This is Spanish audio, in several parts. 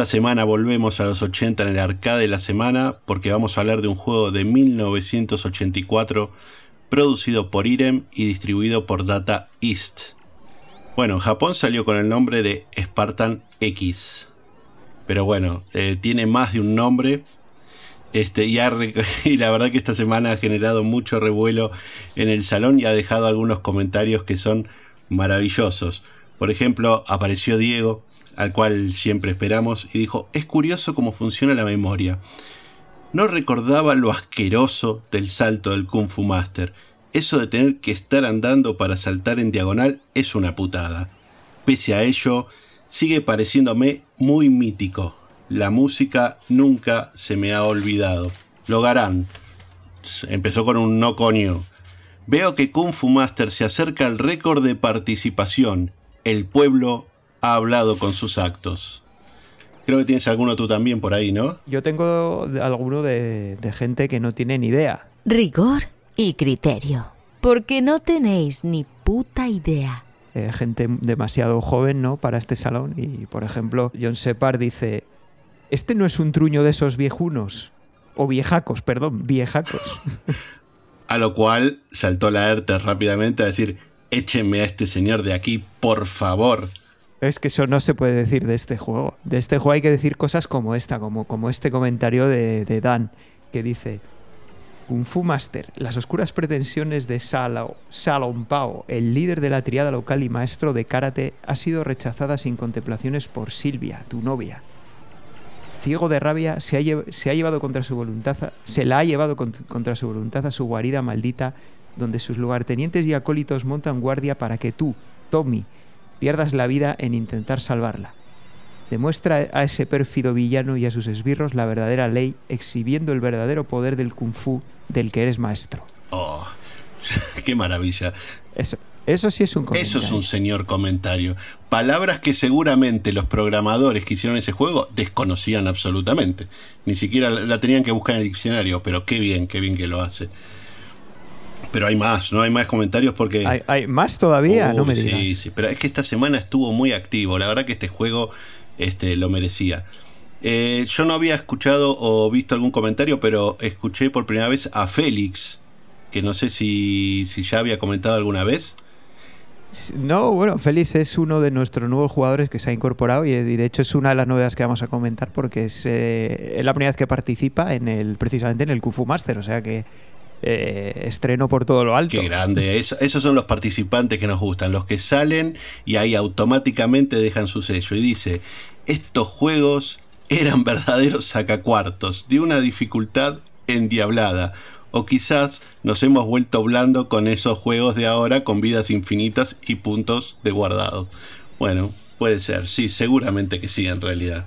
esta semana volvemos a los 80 en el arcade de la semana porque vamos a hablar de un juego de 1984 producido por Irem y distribuido por Data East. Bueno, en Japón salió con el nombre de Spartan X. Pero bueno, eh, tiene más de un nombre. Este, y, y la verdad que esta semana ha generado mucho revuelo en el salón y ha dejado algunos comentarios que son maravillosos. Por ejemplo, apareció Diego, al cual siempre esperamos, y dijo, es curioso cómo funciona la memoria. No recordaba lo asqueroso del salto del Kung Fu Master. Eso de tener que estar andando para saltar en diagonal es una putada. Pese a ello, sigue pareciéndome muy mítico. La música nunca se me ha olvidado. Logarán. Empezó con un no conio. Veo que Kung Fu Master se acerca al récord de participación. El pueblo ha hablado con sus actos. Creo que tienes alguno tú también por ahí, ¿no? Yo tengo alguno de, gente que no tiene ni idea. Rigor y criterio. Porque no tenéis ni puta idea. Eh, gente demasiado joven, ¿no? Para este salón. Y, por ejemplo, John Separ dice: Este no es un truño de esos viejunos. O viejacos, perdón, viejacos. A lo cual saltó la ERTE rápidamente a decir: Échenme a este señor de aquí, por favor. Es que eso no se puede decir de este juego. De este juego hay que decir cosas como esta, como, como este comentario de, Dan, que dice: Kung Fu Master, las oscuras pretensiones de Salao, Salon Pao, el líder de la triada local y maestro de karate, ha sido rechazada sin contemplaciones por Silvia, tu novia. Ciego de rabia, se ha llevado contra su voluntad, se la ha llevado contra su voluntad a su guarida maldita, donde sus lugartenientes y acólitos montan guardia para que tú, Tommy, pierdas la vida en intentar salvarla. Demuestra a ese pérfido villano y a sus esbirros la verdadera ley, exhibiendo el verdadero poder del kung fu del que eres maestro. Oh, qué maravilla. Eso, eso sí es un comentario. Eso es un señor comentario. Palabras que seguramente los programadores que hicieron ese juego desconocían absolutamente. Ni siquiera la tenían que buscar en el diccionario, pero qué bien, qué bien que lo hace. Pero hay más, ¿no? Hay más comentarios porque... ¿Hay, más todavía? no me digas. Sí, sí, pero es que esta semana estuvo muy activo. La verdad que este juego este, lo merecía. Eh, yo no había escuchado o visto algún comentario, pero escuché por primera vez a Félix, que no sé si, si ya había comentado alguna vez. No, bueno, Félix es uno de nuestros nuevos jugadores que se ha incorporado y, de hecho es una de las novedades que vamos a comentar porque es, eh, es la primera vez que participa en el precisamente en el Kufu Master, o sea que eh, estreno por todo lo alto. Qué grande. esos son los participantes que nos gustan, los que salen y ahí automáticamente dejan su sello. Y dice, estos juegos eran verdaderos sacacuartos, de una dificultad endiablada. O quizás nos hemos vuelto blando con esos juegos de ahora con vidas infinitas y puntos de guardado. Bueno, puede ser, sí, seguramente que sí, en realidad.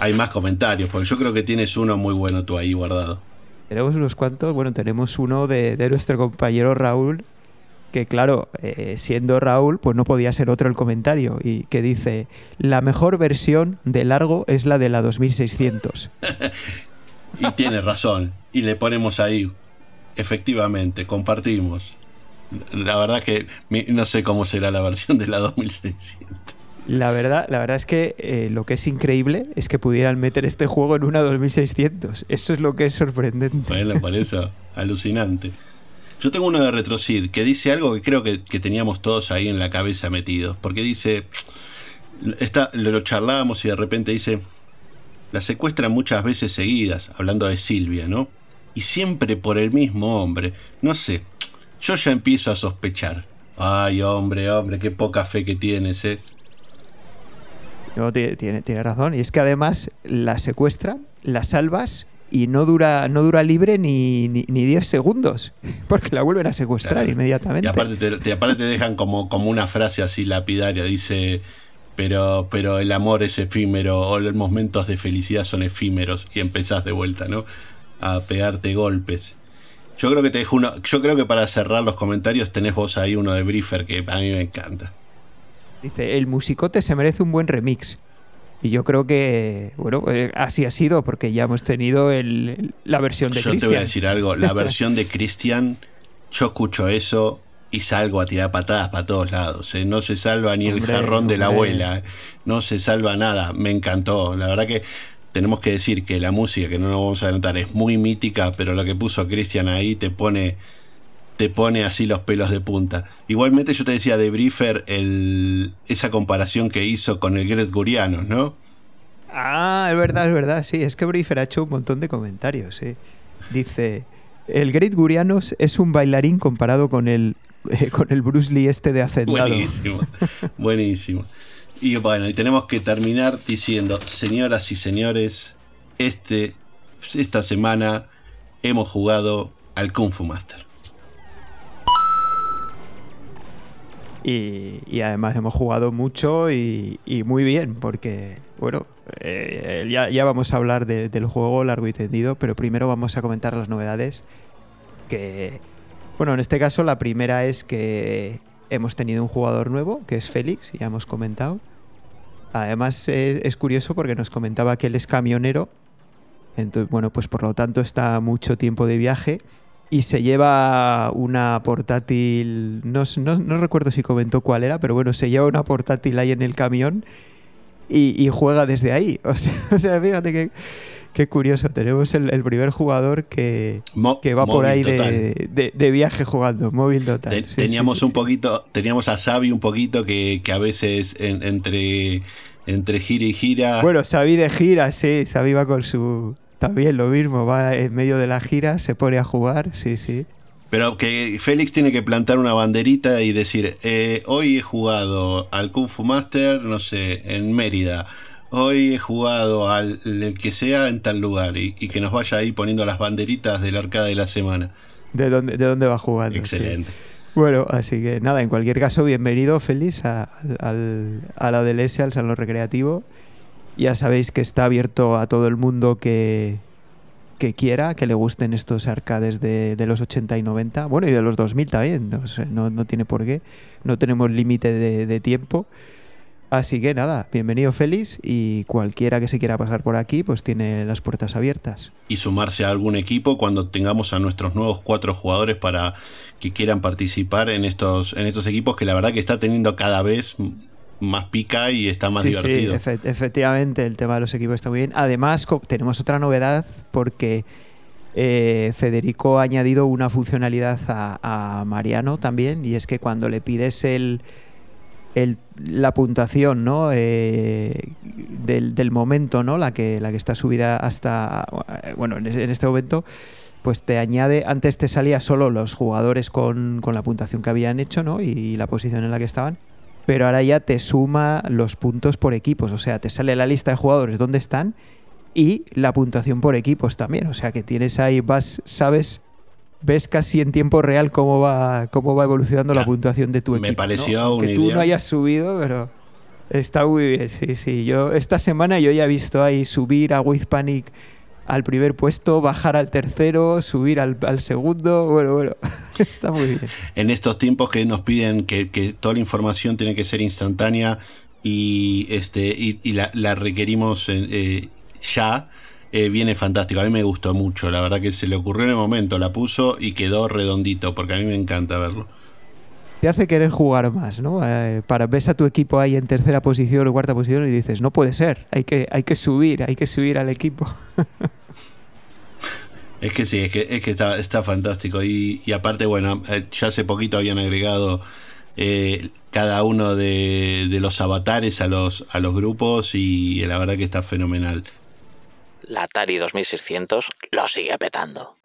Hay más comentarios, porque yo creo que tienes uno muy bueno tú ahí guardado. Tenemos unos cuantos, bueno, tenemos uno de, nuestro compañero Raúl, que claro, eh, siendo Raúl, pues no podía ser otro el comentario, y que dice, la mejor versión de largo es la de la 2600. y tiene razón, y le ponemos ahí, efectivamente, compartimos. La verdad que no sé cómo será la versión de la 2600. La verdad, la verdad es que eh, lo que es increíble es que pudieran meter este juego en una 2600. Eso es lo que es sorprendente. Bueno, por eso, alucinante. Yo tengo uno de Retrocid que dice algo que creo que, teníamos todos ahí en la cabeza metidos. Porque dice, está, lo charlábamos y de repente dice, la secuestran muchas veces seguidas, hablando de Silvia, ¿no? Y siempre por el mismo hombre. No sé, yo ya empiezo a sospechar. Ay, hombre, hombre, qué poca fe que tienes, ¿eh? No, tiene, tiene razón. Y es que además la secuestran, la salvas y no dura, no dura libre ni, ni, 10 segundos, porque la vuelven a secuestrar inmediatamente. Y aparte te, aparte te dejan como, como una frase así lapidaria, dice, pero, pero el amor es efímero, o los momentos de felicidad son efímeros, y empezás de vuelta, ¿no? A pegarte golpes. Yo creo que te dejo uno, yo creo que para cerrar los comentarios tenés vos ahí uno de Briefer que a mí me encanta. Dice, el musicote se merece un buen remix. Y yo creo que, bueno, eh, así ha sido, porque ya hemos tenido la versión de Christian. Yo te voy a decir algo, la versión de Christian, yo escucho eso y salgo a tirar patadas para todos lados. ¿eh? No se salva ni el Hombre, jarrón de la abuela, ¿eh? no se salva nada. Me encantó. La verdad que tenemos que decir que la música, que no nos vamos a adelantar, es muy mítica, pero lo que puso Cristian ahí te pone te pone así los pelos de punta. Igualmente yo te decía de Briefer el, esa comparación que hizo con el Gret Gurianos, ¿no? Ah, es verdad, es verdad, sí. Es que Briefer ha hecho un montón de comentarios, sí. Dice, el Great Gurianos es un bailarín comparado con el, eh, con el Bruce Lee este de Hacendado. Buenísimo, buenísimo. Y bueno, y tenemos que terminar diciendo, señoras y señores, este, esta semana hemos jugado al Kung Fu Master. Y, además hemos jugado mucho y, muy bien, porque, bueno, eh, ya, vamos a hablar de- del juego largo y tendido, pero primero vamos a comentar las novedades. Que, bueno, en este caso la primera es que hemos tenido un jugador nuevo, que es Félix, ya hemos comentado. Además es, es curioso porque nos comentaba que él es camionero, entonces, bueno, pues por lo tanto está mucho tiempo de viaje y se lleva una portátil, no, no- no recuerdo si comentó cuál era, pero bueno, se lleva una portátil ahí en el camión y, y juega desde ahí. O sea, o sea, fíjate qué, qué curioso, tenemos el, el primer jugador que, Mo- que va por ahí de, de- de viaje jugando, móvil total. Sí, teníamos sí, un poquito, teníamos a Xavi un poquito que, que a veces en- entre, entre gira y gira. Bueno, Xavi de gira, sí, Xavi va con su... También lo mismo, va en medio de la gira, se pone a jugar, sí, sí. Pero que Félix tiene que plantar una banderita y decir, eh, hoy he jugado al Kung Fu Master, no sé, en Mérida. Hoy he jugado al el que sea en tal lugar y, y que nos vaya ahí poniendo las banderitas del arcade de la semana. ¿De dónde, de dónde va jugando? sí. Excelente. Bueno, así que nada, en cualquier caso, bienvenido, Félix, a, al, a la del S, al Salón Recreativo. Ya sabéis que está abierto a todo el mundo que, que quiera, que le gusten estos arcades de, de los 80 y 90. Bueno, y de los 2000 también, no, no, no tiene por qué. No tenemos límite de, de tiempo. Así que nada, bienvenido Félix y cualquiera que se quiera pasar por aquí, pues tiene las puertas abiertas. Y sumarse a algún equipo cuando tengamos a nuestros nuevos cuatro jugadores para que quieran participar en estos, en estos equipos que la verdad que está teniendo cada vez más pica y está más sí, divertido. Sí, efe- efectivamente, el tema de los equipos está muy bien. Además, tenemos otra novedad porque eh, Federico ha añadido una funcionalidad a, a Mariano también, y es que cuando le pides el, el- la puntuación ¿no? Eh, del, del momento, ¿no? la, que, la que está subida hasta, eh, bueno, en este momento, pues te añade, antes te salía solo los jugadores con, con la puntuación que habían hecho ¿no? y la posición en la que estaban pero ahora ya te suma los puntos por equipos, o sea, te sale la lista de jugadores donde están y la puntuación por equipos también, o sea, que tienes ahí, vas, sabes, ves casi en tiempo real cómo va, cómo va evolucionando la puntuación de tu me equipo. ¿no? pareció Aunque una tú idea. no hayas subido, pero está muy bien, sí, sí. Yo esta semana yo ya he visto ahí subir a With Panic al primer puesto, bajar al tercero, subir al, al segundo, bueno, bueno, está muy bien. en estos tiempos que nos piden que, que toda la información tiene que ser instantánea y este y, la, la requerimos eh, eh, ya eh, viene fantástico. A mí me gustó mucho la verdad que se le ocurrió en el momento la puso y quedó redondito porque a mí me encanta verlo te hace querer jugar más, ¿no? Eh, para ves a tu equipo ahí en tercera posición o cuarta posición y dices, no puede ser, hay que, hay que subir, hay que subir al equipo. es que sí es que es que está, está fantástico y, y aparte bueno eh, ya hace poquito habían agregado eh, cada uno de, de los avatares a los a los grupos y la verdad que está fenomenal La Atari 2600 lo sigue petando.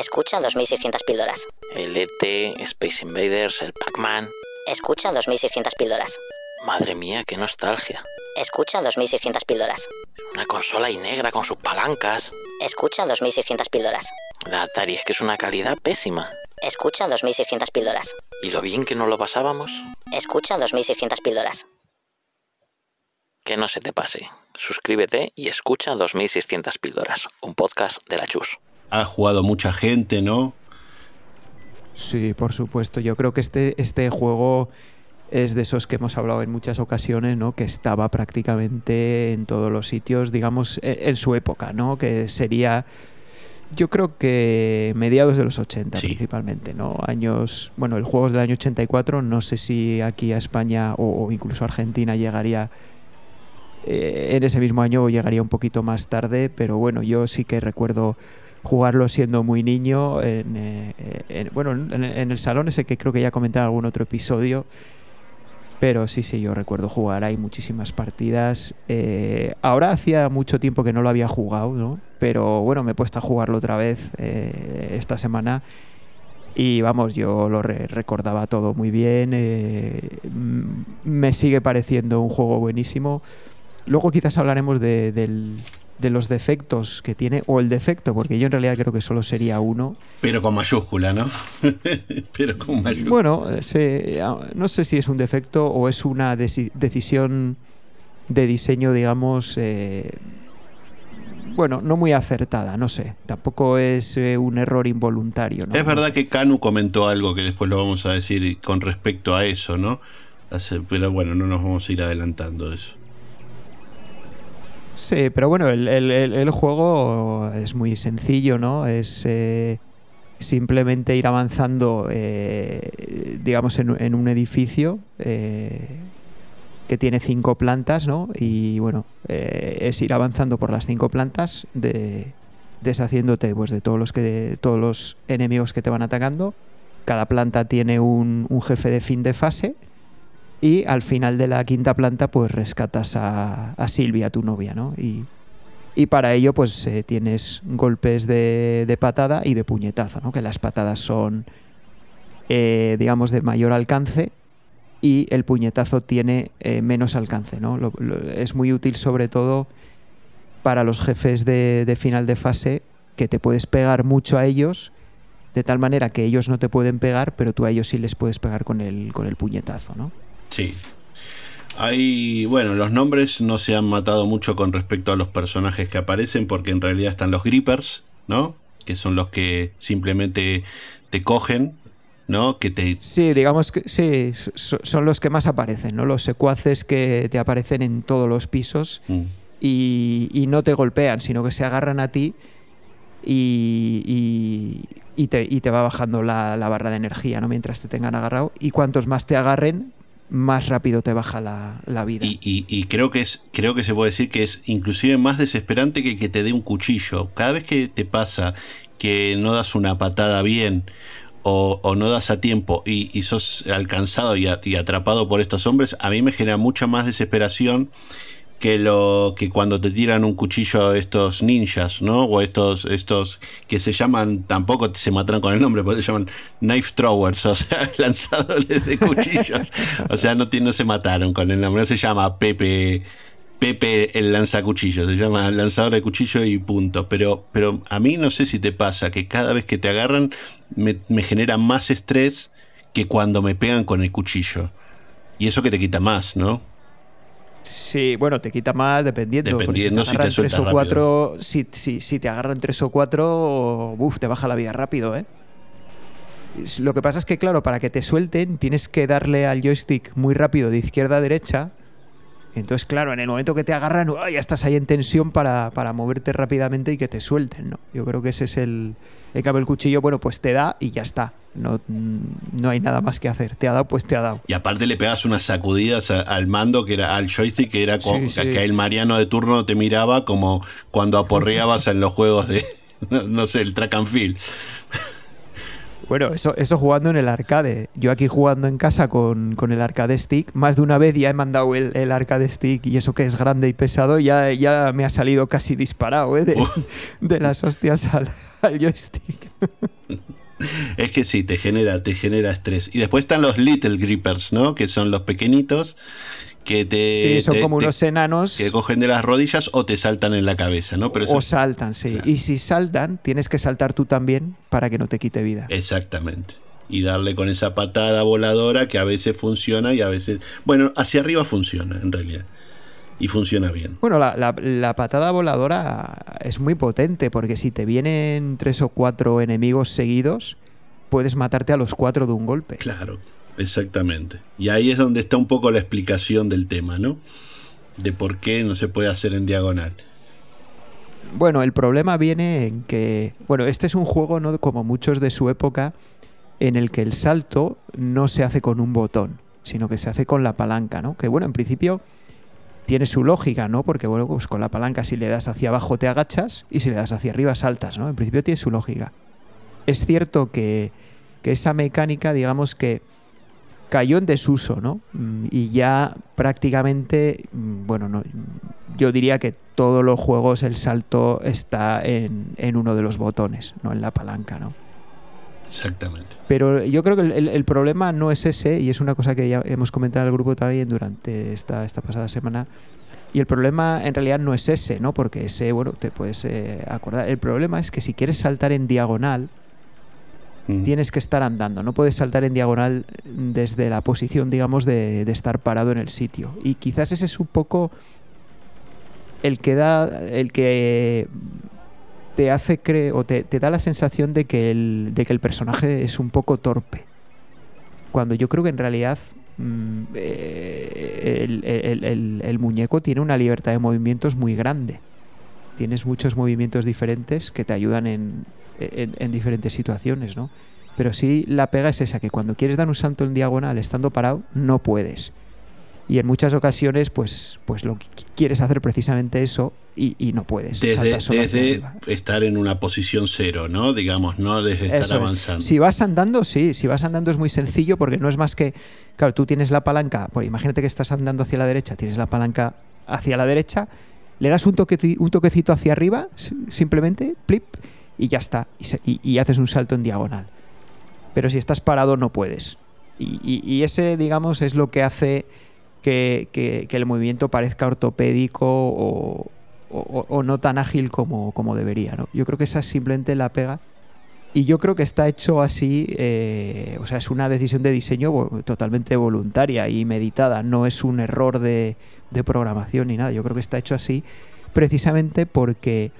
Escucha 2600 píldoras. El ET, Space Invaders, el Pac-Man. Escucha 2600 píldoras. Madre mía, qué nostalgia. Escucha 2600 píldoras. Una consola y negra con sus palancas. Escucha 2600 píldoras. La Atari es que es una calidad pésima. Escucha 2600 píldoras. ¿Y lo bien que nos lo pasábamos? Escucha 2600 píldoras. Que no se te pase. Suscríbete y escucha 2600 píldoras, un podcast de la Chus. Ha jugado mucha gente no Sí, por supuesto. Yo creo que este, este juego es de esos que hemos hablado en muchas ocasiones, ¿no? Que estaba prácticamente en todos los sitios, digamos, en, en su época, ¿no? Que sería Yo creo que mediados de los 80 Sí. principalmente, ¿no? Años, bueno, el juego es del año 84, no sé si aquí a España o, o incluso a Argentina llegaría eh, en ese mismo año o llegaría un poquito más tarde, pero bueno, yo sí que recuerdo jugarlo siendo muy niño, eh, en- bueno, en, el salón ese que creo que ya comentaba en algún otro episodio, pero sí, sí, yo recuerdo jugar, hay muchísimas partidas. Eh, ahora hacía mucho tiempo que no lo había jugado, ¿no? Pero bueno, me he puesto a jugarlo otra vez eh, esta semana. Y vamos, yo lo re- recordaba todo muy bien. eh, me sigue pareciendo un juego buenísimo. Luego quizás hablaremos de, del- de los defectos que tiene, o el defecto, porque yo en realidad creo que solo sería uno. Pero con mayúscula, ¿no? Pero con mayúscula. Bueno, se- no sé si es un defecto o es una deci- decisión de diseño, digamos, eh, bueno, no muy acertada, no sé. Tampoco es eh, un error involuntario. ¿no? Es No verdad sé. que Kanu comentó algo que después lo vamos a decir con respecto a eso, ¿no? Pero bueno, no nos vamos a ir adelantando de eso. Sí, pero bueno, el, el- juego es muy sencillo, ¿no? Es eh, simplemente ir avanzando, eh, digamos, en, un edificio eh, que tiene cinco plantas, ¿no? Y bueno, eh, es ir avanzando por las cinco plantas, de, deshaciéndote pues, de todos los, que, todos los enemigos que te van atacando. Cada planta tiene un jefe de fin de fase. Y al final de la quinta planta, pues rescatas a, a Silvia, tu novia, ¿no? Y, y para ello, pues eh, tienes golpes de, de patada y de puñetazo, ¿no? Que las patadas son, eh, digamos, de mayor alcance y el puñetazo tiene eh, menos alcance, ¿no? Es muy útil sobre todo para los jefes de, de final de fase, que te puedes pegar mucho a ellos, de tal manera que ellos no te pueden pegar, pero tú a ellos sí les puedes pegar con el, con el puñetazo, ¿no? Sí. Hay, bueno, los nombres no se han matado mucho con respecto a los personajes que aparecen, porque en realidad están los grippers, ¿no? Que son los que simplemente te cogen, ¿no? Que te... Sí, digamos que sí, so- son los que más aparecen, ¿no? Los secuaces que te aparecen en todos los pisos Mm. y, y no te golpean, sino que se agarran a ti y, y- y te, y te va bajando la, la barra de energía, ¿no? Mientras te tengan agarrado. Y cuantos más te agarren, más rápido te baja la, la vida. Y, y- y creo que es creo que se puede decir que es inclusive más desesperante que que te dé un cuchillo cada vez que te pasa que no das una patada bien o, o no das a tiempo y, y sos alcanzado y, atrapado por estos hombres a mí me genera mucha más desesperación que lo que cuando te tiran un cuchillo estos ninjas, ¿no? O estos estos que se llaman tampoco se mataron con el nombre, porque se llaman knife throwers, o sea, lanzadores de cuchillos. o sea, no no se mataron con el nombre, no se llama Pepe Pepe el lanzacuchillo, se llama lanzador de cuchillo y punto. Pero pero a mí no sé si te pasa que cada vez que te agarran me, me genera más estrés que cuando me pegan con el cuchillo. Y eso que te quita más, ¿no? Sí, bueno, te quita más dependiendo. Dependiendo si te agarran tres o cuatro, si, si, si te agarran tres o cuatro, uf, te baja la vida rápido, ¿eh? Lo que pasa es que, claro, para que te suelten tienes que darle al joystick muy rápido de izquierda a derecha. Entonces, claro, en el momento que te agarran, ¡uah! ya estás ahí en tensión para, para moverte rápidamente y que te suelten, ¿no? Yo creo que ese es el... En cambio, el cuchillo, bueno, pues te da y ya está. No, no hay nada más que hacer. Te ha dado, pues te ha dado. Y aparte le pegas unas sacudidas al mando, que era al joystick, que era como Sí, sí. que el Mariano de turno te miraba como cuando aporreabas en los juegos de, no, no sé, el track and field. Bueno, eso, eso jugando en el arcade. Yo aquí jugando en casa con, con el arcade stick, más de una vez ya he mandado el, el arcade stick y eso que es grande y pesado, ya, ya me ha salido casi disparado ¿eh? de, de las hostias al, al joystick. Es que sí, te genera, te genera estrés. Y después están los little grippers, ¿no? Que son los pequeñitos que te, sí, son te- como te- unos enanos que cogen de las rodillas o te saltan en la cabeza, ¿no? Pero eso- o saltan, sí. Claro. Y si saltan, tienes que saltar tú también para que no te quite vida. Exactamente. Y darle con esa patada voladora que a veces funciona y a veces... Bueno, hacia arriba funciona, en realidad. Y funciona bien. Bueno, la, la- la patada voladora es muy potente porque si te vienen tres o cuatro enemigos seguidos, puedes matarte a los cuatro de un golpe. Claro, exactamente. Y ahí es donde está un poco la explicación del tema, ¿no? De por qué no se puede hacer en diagonal. Bueno, el problema viene en que, bueno, este es un juego, ¿no? Como muchos de su época, en el que el salto no se hace con un botón, sino que se hace con la palanca, ¿no? Que bueno, en principio tiene su lógica, ¿no? Porque bueno, pues con la palanca si le das hacia abajo te agachas y si le das hacia arriba saltas, ¿no? En principio tiene su lógica. Es cierto que, que esa mecánica, digamos que cayó en desuso, ¿no? Mm, Y ya prácticamente, mm, bueno, no, yo diría que todos los juegos el salto está en, en uno de los botones, no en la palanca, ¿no? Exactamente. Pero yo creo que el, el- el problema no es ese, y es una cosa que ya hemos comentado en el grupo también durante esta, esta pasada semana. Y el problema en realidad no es ese, ¿no? Porque ese, bueno, te puedes eh, acordar. El problema es que si quieres saltar en diagonal, Mm. tienes que estar andando. No puedes saltar en diagonal desde la posición, digamos, de, de estar parado en el sitio. Y quizás ese es un poco el que da, el que te hace creer o te, te da la sensación de que, el, de que el personaje es un poco torpe. Cuando yo creo que en realidad mm, eh, el, el- el- muñeco tiene una libertad de movimientos muy grande. Tienes muchos movimientos diferentes que te ayudan en, en- en diferentes situaciones, ¿no? Pero sí la pega es esa, que cuando quieres dar un salto en diagonal estando parado, no puedes. Y en muchas ocasiones, pues, pues lo que qu- quieres hacer precisamente eso y, y no puedes. Desde, solo desde estar en una posición cero, ¿no? Digamos, no desde estar Eso es. avanzando. Si vas andando, sí, si vas andando es muy sencillo porque no es más que, claro, tú tienes la palanca, pues imagínate que estás andando hacia la derecha, tienes la palanca hacia la derecha, le das un, toqueti- un toquecito hacia arriba, si- simplemente, plip, y ya está, y, se- y- y haces un salto en diagonal. Pero si estás parado no puedes. Y ese, digamos, es lo que hace que, que- el movimiento parezca ortopédico o, o- no tan ágil como, como debería. ¿no? Yo creo que esa es simplemente la pega. Y yo creo que está hecho así, eh, o sea, es una decisión de diseño totalmente voluntaria y meditada, no es un error de, de programación ni nada. Yo creo que está hecho así precisamente porque,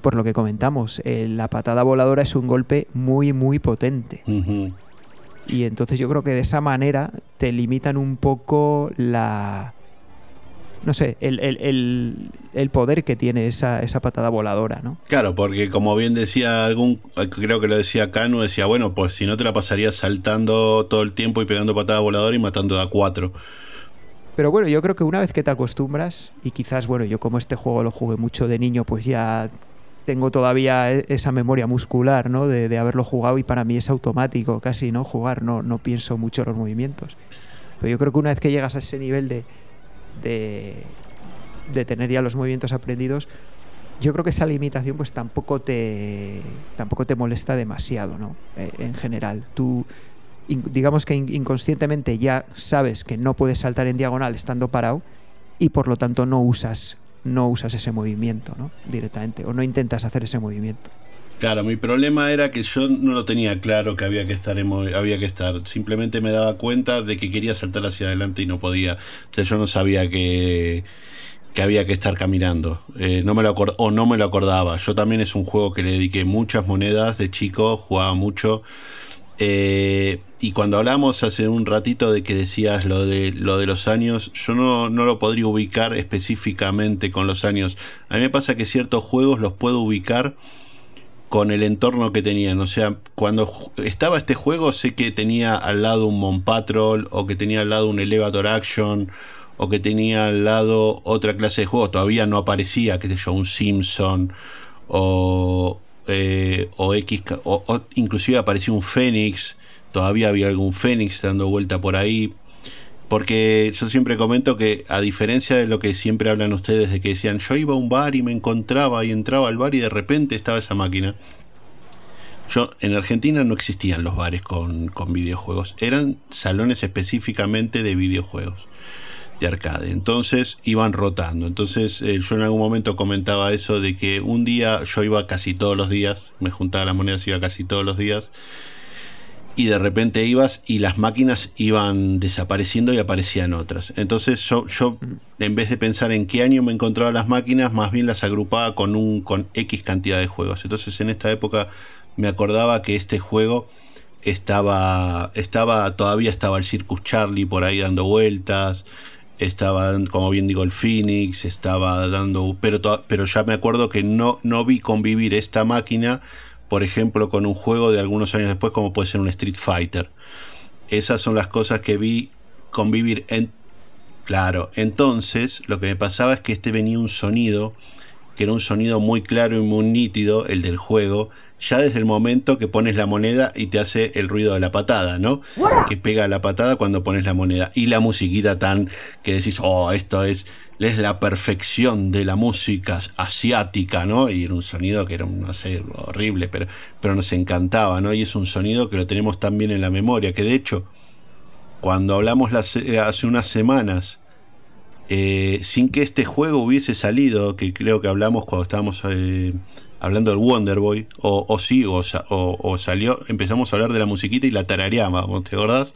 por lo que comentamos, eh, la patada voladora es un golpe muy, muy potente. Ujú. Y entonces yo creo que de esa manera te limitan un poco la. No sé, el, el- el- el poder que tiene esa, esa patada voladora, ¿no? Claro, porque como bien decía algún, creo que lo decía Cano, decía, bueno, pues si no te la pasarías saltando todo el tiempo y pegando patada voladora y matando a cuatro. Pero bueno, yo creo que una vez que te acostumbras, y quizás, bueno, yo como este juego lo jugué mucho de niño, pues ya tengo todavía e- esa memoria muscular, ¿no? De, haberlo jugado y para mí es automático casi, ¿no? Jugar, no, no pienso mucho en los movimientos. Pero yo creo que una vez que llegas a ese nivel de, de, de tener ya los movimientos aprendidos, yo creo que esa limitación pues tampoco te tampoco te molesta demasiado, ¿no? Eh, en general, tú digamos que in- inconscientemente ya sabes que no puedes saltar en diagonal estando parado y por lo tanto no usas no usas ese movimiento, ¿no? Directamente o no intentas hacer ese movimiento. Claro, mi problema era que yo no lo tenía claro que había que estar había que estar. Simplemente me daba cuenta de que quería saltar hacia adelante y no podía. Sea, yo no sabía que, que había que estar caminando. Eh, no me lo o no me lo acordaba. Yo también es un juego que le dediqué muchas monedas de chico, jugaba mucho. Eh, y cuando hablamos hace un ratito de que decías lo de lo de los años, yo no, lo podría ubicar específicamente con los años. A mí me pasa que ciertos juegos los puedo ubicar con el entorno que tenían. O sea, cuando estaba este juego, sé que tenía al lado un Mon Patrol, o que tenía al lado un Elevator Action, o que tenía al lado otra clase de juego. Todavía no aparecía, qué sé yo, un Simpson, o, eh, o X, o, o inclusive apareció un Fénix. Todavía había algún Fénix dando vuelta por ahí. Porque yo siempre comento que, a diferencia de lo que siempre hablan ustedes, de que decían, yo iba a un bar y me encontraba y entraba al bar y de repente estaba esa máquina. Yo, en Argentina no existían los bares con, con videojuegos, eran salones específicamente de videojuegos, de arcade. Entonces iban rotando. Entonces eh, yo en algún momento comentaba eso de que un día yo iba casi todos los días, me juntaba las monedas, iba casi todos los días y de repente ibas y las máquinas iban desapareciendo y aparecían otras. Entonces yo, en vez de pensar en qué año me encontraba las máquinas, más bien las agrupaba con un con X cantidad de juegos. Entonces en esta época me acordaba que este juego estaba estaba todavía estaba el Circus Charlie por ahí dando vueltas. Estaba, como bien digo, el Phoenix, estaba dando, pero, pero ya me acuerdo que no, no vi convivir esta máquina, por ejemplo, con un juego de algunos años después, como puede ser un Street Fighter. Esas son las cosas que vi convivir en... Claro, entonces lo que me pasaba es que este venía un sonido, que era un sonido muy claro y muy nítido, el del juego, ya desde el momento que pones la moneda y te hace el ruido de la patada, ¿no? Que pega la patada cuando pones la moneda. Y la musiquita tan que decís, oh, esto es, es la perfección de la música asiática, ¿no? Y era un sonido que era, un, no sé, horrible, pero, pero nos encantaba, ¿no? Y es un sonido que lo tenemos tan bien en la memoria, que de hecho, cuando hablamos las- eh, hace unas semanas, eh, sin que este juego hubiese salido, que creo que hablamos cuando estábamos eh, hablando del Wonder Boy, o, o sí, o, sa- o- o salió, empezamos a hablar de la musiquita y la tarareábamos, ¿te acordás?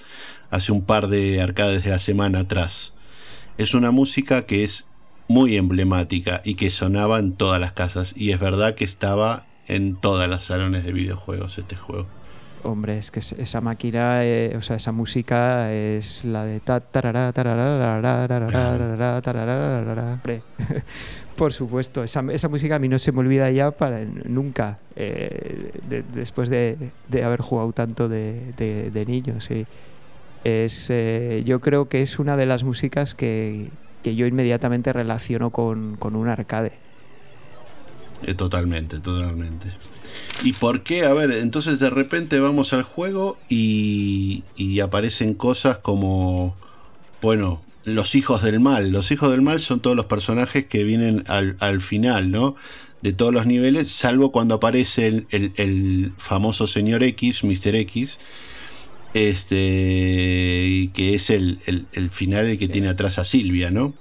Hace un par de arcades de la semana atrás. Es una música que es muy emblemática y que sonaba en todas las casas, y es verdad que estaba en todas las salones de videojuegos este juego. Hombre, es que es- esa máquina, eh, o sea, esa música es la de ta tarará, tarará, tarará, tarará, tarará, tarará, tarará. Por supuesto, esa, esa música a mí no se me olvida ya para nunca, eh, de- después de, haber jugado tanto de, de- niño. Es, eh, yo creo que es una de las músicas que, que yo inmediatamente relaciono con, con un arcade. Eh, totalmente, totalmente. ¿Y por qué? A ver, entonces de repente vamos al juego y, y aparecen cosas como, bueno, los hijos del mal. Los hijos del mal son todos los personajes que vienen al, al final, ¿no? De todos los niveles, salvo cuando aparece el, el- el famoso señor X, Mr. X, este, que es el, el- final el que tiene atrás a Silvia, ¿no?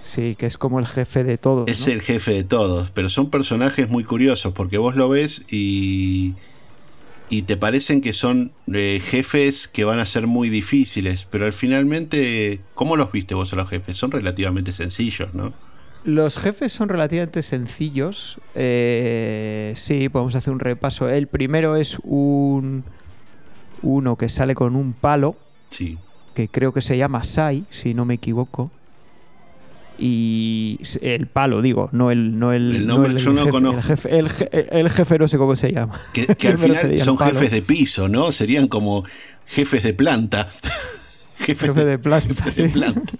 Sí, que es como el jefe de todos. Es ¿no? el jefe de todos, pero son personajes muy curiosos porque vos lo ves y, y te parecen que son eh, jefes que van a ser muy difíciles, pero al finalmente, ¿cómo los viste vos a los jefes? Son relativamente sencillos, ¿no? Los jefes son relativamente sencillos. Eh, sí, podemos hacer un repaso. El primero es un uno que sale con un palo, Sí. que creo que se llama Sai, si no me equivoco. Y el palo, digo, no el, no el, El nombre no el yo no jefe, conozco. El jefe, el, je- el jefe no sé cómo se llama. Que, que al final al son palo. jefes de piso, ¿no? Serían como jefes de planta. jefes Jefe de planta, de planta.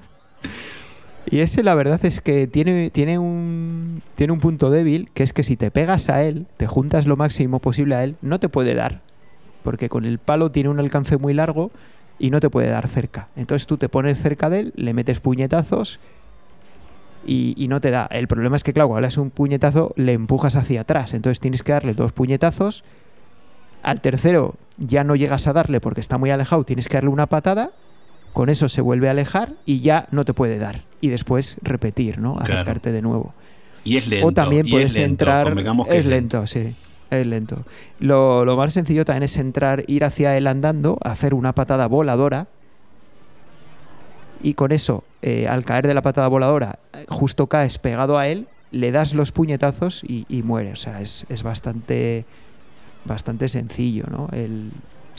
Y ese la verdad es que tiene, tiene, un, tiene un punto débil, que es que si te pegas a él, te juntas lo máximo posible a él, no te puede dar. Porque con el palo tiene un alcance muy largo y no te puede dar cerca. Entonces tú te pones cerca de él, le metes puñetazos y, y no te da. El problema es que, claro, cuando le das un puñetazo, le empujas hacia atrás. Entonces tienes que darle dos puñetazos. Al tercero ya no llegas a darle porque está muy alejado, tienes que darle una patada. Con eso se vuelve a alejar y ya no te puede dar. Y después repetir, ¿no? Claro. Acercarte de nuevo. Y es lento. o también y puedes es lento, entrar. que Es lento, sí. Es lento. Lo, lo más sencillo también es entrar, ir hacia él andando, hacer una patada voladora. Y con eso, eh, al caer de la patada voladora, justo caes pegado a él, le das los puñetazos y, y muere. O sea, es, es bastante, bastante sencillo, ¿no? El,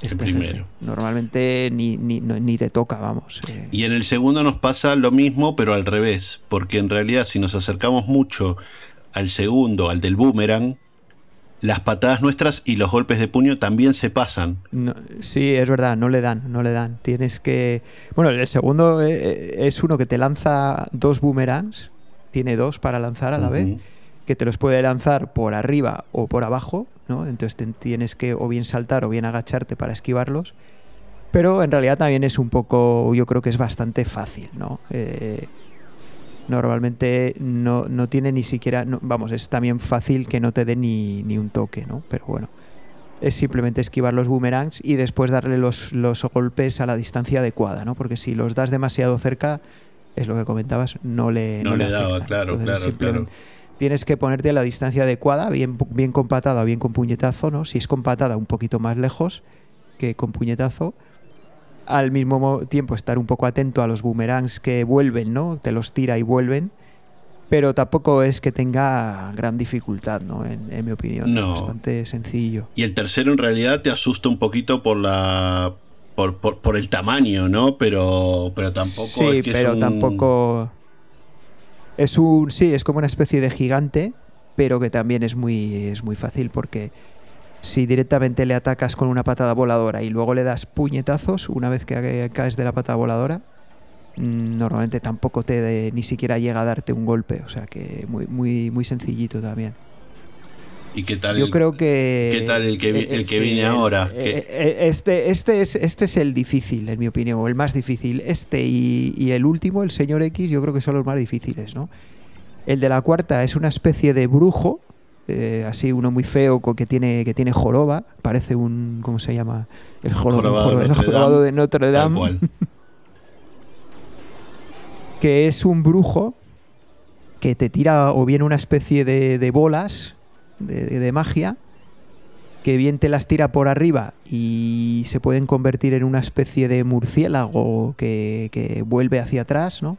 este jefe. Normalmente ni, ni, no- ni te toca, vamos. eh. Y en el segundo nos pasa lo mismo, pero al revés, porque en realidad si nos acercamos mucho al segundo, al del boomerang, las patadas nuestras y los golpes de puño también se pasan. No, sí, es verdad, no le dan, no le dan. Tienes que. Bueno, el segundo eh, es uno que te lanza dos boomerangs, tiene dos para lanzar a la vez, que te los puede lanzar por arriba o por abajo, ¿no? Entonces te- tienes que o bien saltar o bien agacharte para esquivarlos. Pero en realidad también es un poco, yo creo que es bastante fácil, ¿no? Eh, normalmente no, no tiene ni siquiera, no- vamos, es también fácil que no te dé ni, ni un toque, ¿no? Pero bueno, es simplemente esquivar los boomerangs y después darle los, los golpes a la distancia adecuada, ¿no? Porque si los das demasiado cerca, es lo que comentabas, no le, No no le le daba, claro, Entonces, claro, simplemente Tienes que ponerte a la distancia adecuada, bien, bien con patada bien con puñetazo, ¿no? Si es con patada, un poquito más lejos que con puñetazo. Al mismo mo- tiempo estar un poco atento a los boomerangs que vuelven, ¿no? Te los tira y vuelven. Pero tampoco es que tenga gran dificultad, ¿no? En, en mi opinión. No. Es bastante sencillo. Y el tercero en realidad te asusta un poquito por la por, por, por el tamaño, ¿no? Pero, pero tampoco. Sí, es que es pero un- tampoco. Es un. Sí, es como una especie de gigante, pero que también es muy, es muy fácil porque si directamente le atacas con una patada voladora y luego le das puñetazos una vez que ca- caes de la patada voladora, mm, normalmente tampoco te de- ni siquiera llega a darte un golpe. O sea que muy, muy, muy sencillito también. ¿Y qué tal? Yo el- creo que. ¿Qué tal el que el que viene ahora? eh, Que- eh, Este, este, es, este es el difícil, en mi opinión, o el más difícil. Este y, y el último, el señor X, yo creo que son los más difíciles, ¿no? El de la cuarta es una especie de brujo, eh, así uno muy feo que tiene, que tiene joroba, parece un. ¿Cómo se llama? El, joro- Jorobado el jorobado Dame, de Notre Dame que es un brujo que te tira o bien una especie de, de bolas de, de magia, que bien te las tira por arriba y se pueden convertir en una especie de murciélago que, que vuelve hacia atrás, ¿no?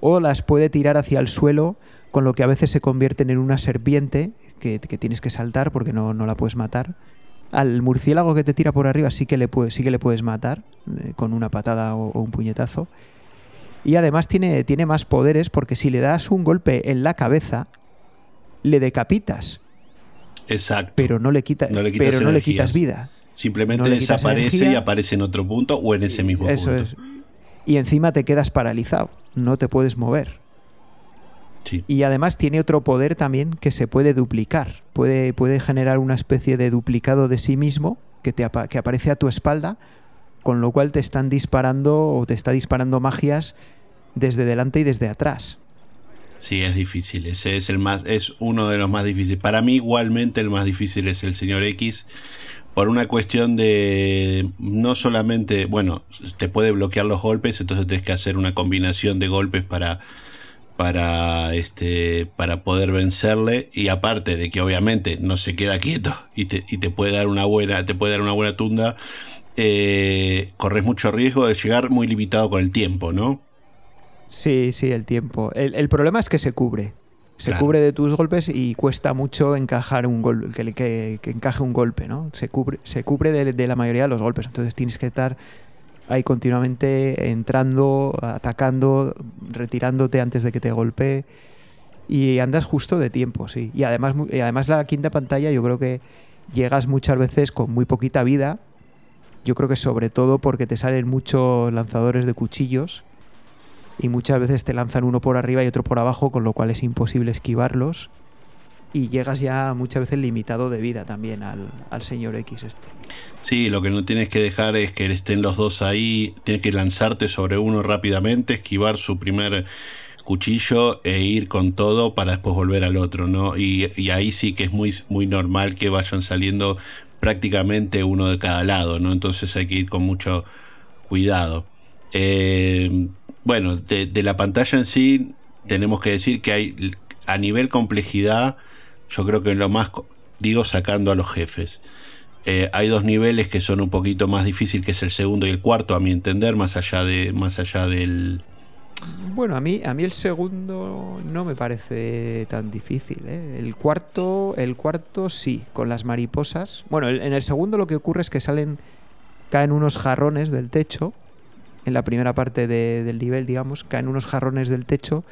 O las puede tirar hacia el suelo, con lo que a veces se convierten en una serpiente que, que tienes que saltar porque no, no la puedes matar. Al murciélago que te tira por arriba sí que le, puedes, sí que le puedes matar eh, con una patada o- o un puñetazo. Y además tiene, tiene más poderes porque si le das un golpe en la cabeza, le decapitas, Exacto. pero no le, quita, No le quitas pero no le quitas vida. Simplemente no le quitas desaparece energía. y aparece en otro punto o en ese mismo Eso punto. es. Y encima te quedas paralizado, no te puedes mover. Sí. Y además tiene otro poder también que se puede duplicar. Puede, puede generar una especie de duplicado de sí mismo que, te apa- que aparece a tu espalda, con lo cual te están disparando o te está disparando magias desde delante y desde atrás. Sí, es difícil. Ese es el más, es uno de los más difíciles. Para mí, igualmente, el más difícil es el señor X. Por una cuestión de no solamente, bueno, te puede bloquear los golpes, entonces tienes que hacer una combinación de golpes para para este para poder vencerle y aparte de que obviamente no se queda quieto y te, y te puede dar una buena te puede dar una buena tunda eh, corres mucho riesgo de llegar muy limitado con el tiempo no Sí, sí, el tiempo. El, el problema es que se cubre. Se Claro. cubre de tus golpes y cuesta mucho encajar un gol, que, que- que encaje un golpe, ¿no? Se cubre, se cubre de, de la mayoría de los golpes. Entonces tienes que estar ahí continuamente entrando, atacando, retirándote antes de que te golpee. Y andas justo de tiempo, sí. Y además, y además la quinta pantalla yo creo que llegas muchas veces con muy poquita vida. Yo creo que sobre todo porque te salen muchos lanzadores de cuchillos y muchas veces te lanzan uno por arriba y otro por abajo, con lo cual es imposible esquivarlos. Y llegas ya muchas veces limitado de vida también al, al señor X este. Sí, lo que no tienes que dejar es que estén los dos ahí, tienes que lanzarte sobre uno rápidamente, esquivar su primer cuchillo e ir con todo para después volver al otro, ¿no? Y, ahí sí que es muy, muy normal que vayan saliendo prácticamente uno de cada lado, ¿no? Entonces hay que ir con mucho cuidado. Eh, bueno, de, de la pantalla en sí, tenemos que decir que hay, a nivel complejidad, yo creo que lo más, digo, sacando a los jefes. Eh, hay dos niveles que son un poquito más difícil, que es el segundo y el cuarto, a mi entender, más allá de, más allá del, Bueno, a mí, a mí el segundo no me parece tan difícil. ¿eh? El cuarto, el cuarto sí, con las mariposas. Bueno, en el segundo lo que ocurre es que salen, caen unos jarrones del techo. En la primera parte de- del nivel, digamos, caen unos jarrones del techo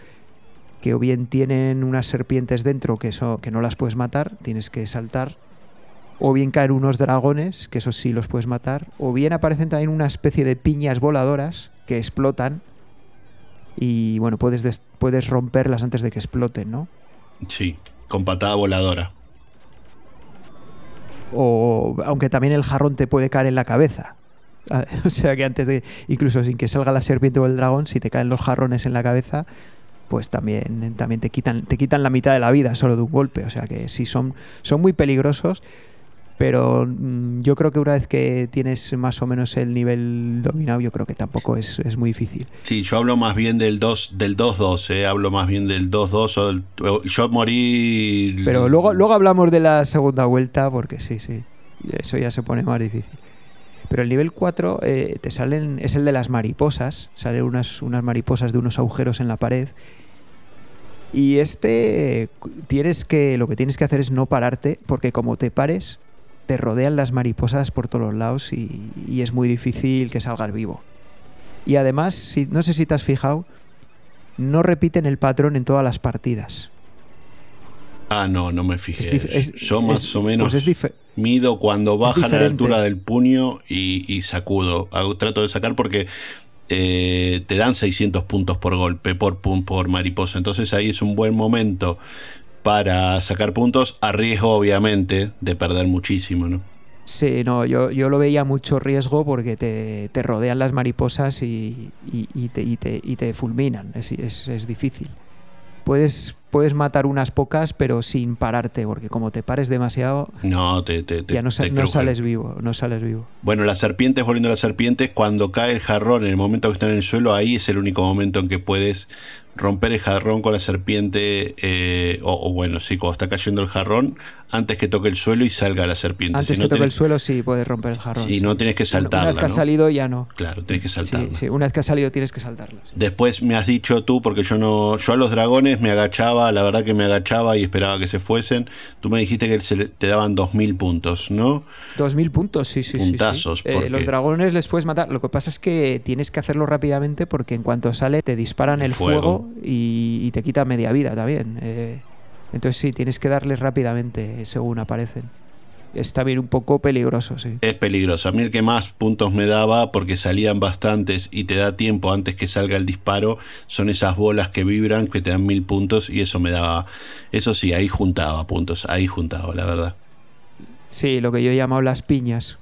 que o bien tienen unas serpientes dentro que, eso, que no las puedes matar, tienes que saltar. O bien caen unos dragones, que esos sí los puedes matar. O bien aparecen también una especie de piñas voladoras que explotan y bueno, puedes, des- puedes romperlas antes de que exploten, ¿no? sí, con patada voladora. O aunque también el jarrón te puede caer en la cabeza. O sea que antes de, incluso sin que salga la serpiente o el dragón, si te caen los jarrones en la cabeza, pues también, también te quitan, te quitan la mitad de la vida solo de un golpe. O sea que sí son, son muy peligrosos. Pero mm, yo creo que una vez que tienes más o menos el nivel dominado, yo creo que tampoco es, es muy difícil. Sí, yo hablo más bien del 2 del 2-2, eh, hablo más bien del 2-2. o del- o- Yo morí. Pero luego, luego hablamos de la segunda vuelta, porque sí, sí. Eso ya se pone más difícil. Pero el nivel 4 eh, te salen. es el de las mariposas. Salen unas, unas mariposas de unos agujeros en la pared. Y este tienes que. lo que tienes que hacer es no pararte, porque como te pares, te rodean las mariposas por todos los lados y, y es muy difícil que salgas vivo. Y además, si, no sé si te has fijado, no repiten el patrón en todas las partidas. Ah, no, no me fijé. Es dif- es- Yo más es- o menos pues es mido cuando baja la altura del puño y, y sacudo. Hago- trato de sacar porque eh, te dan 600 puntos por golpe, por, por mariposa. Entonces ahí es un buen momento para sacar puntos, a riesgo obviamente de perder muchísimo, ¿no? Sí, no, yo, yo lo veía mucho riesgo porque te, te rodean las mariposas y, y- y te, y te- y te fulminan. Es, es- es difícil. Puedes, puedes matar unas pocas, pero sin pararte, porque como te pares demasiado, No, te, ya no, te sales vivo. No sales vivo. Bueno, las serpientes, volviendo a las serpientes, cuando cae el jarrón, en el momento que está en el suelo, ahí es el único momento en que puedes romper el jarrón con la serpiente, eh, o, o bueno, sí, cuando está cayendo el jarrón, antes que toque el suelo y salga la serpiente. Antes Si que no toque el tenés- suelo, sí, puedes romper el jarrón. Sí, sí. no tienes que saltarla, Una vez que ha ¿no? salido, ya no. Claro, tienes que Sí, saltarla. sí, una vez que ha salido tienes que saltarlo. sí. Después me has dicho tú, porque yo no, yo a los dragones me agachaba, la verdad que me agachaba y esperaba que se fuesen. Tú me dijiste que se le- te daban 2000 puntos, ¿no? 2000 puntos, sí, sí, sí, sí. Puntazos, Eh, porque- los dragones les puedes matar. Lo que pasa es que tienes que hacerlo rápidamente porque en cuanto sale te disparan El el fuego, fuego. y, y te quita media vida también. Eh, entonces sí, tienes que darles rápidamente según aparecen. Es también un poco peligroso, sí. Es peligroso. A mí el que más puntos me daba, porque salían bastantes y te da tiempo antes que salga el disparo, son esas bolas que vibran, que te dan mil puntos y eso me daba... Eso sí, ahí juntaba puntos, ahí juntaba, la verdad. Sí, lo que yo he llamado las piñas.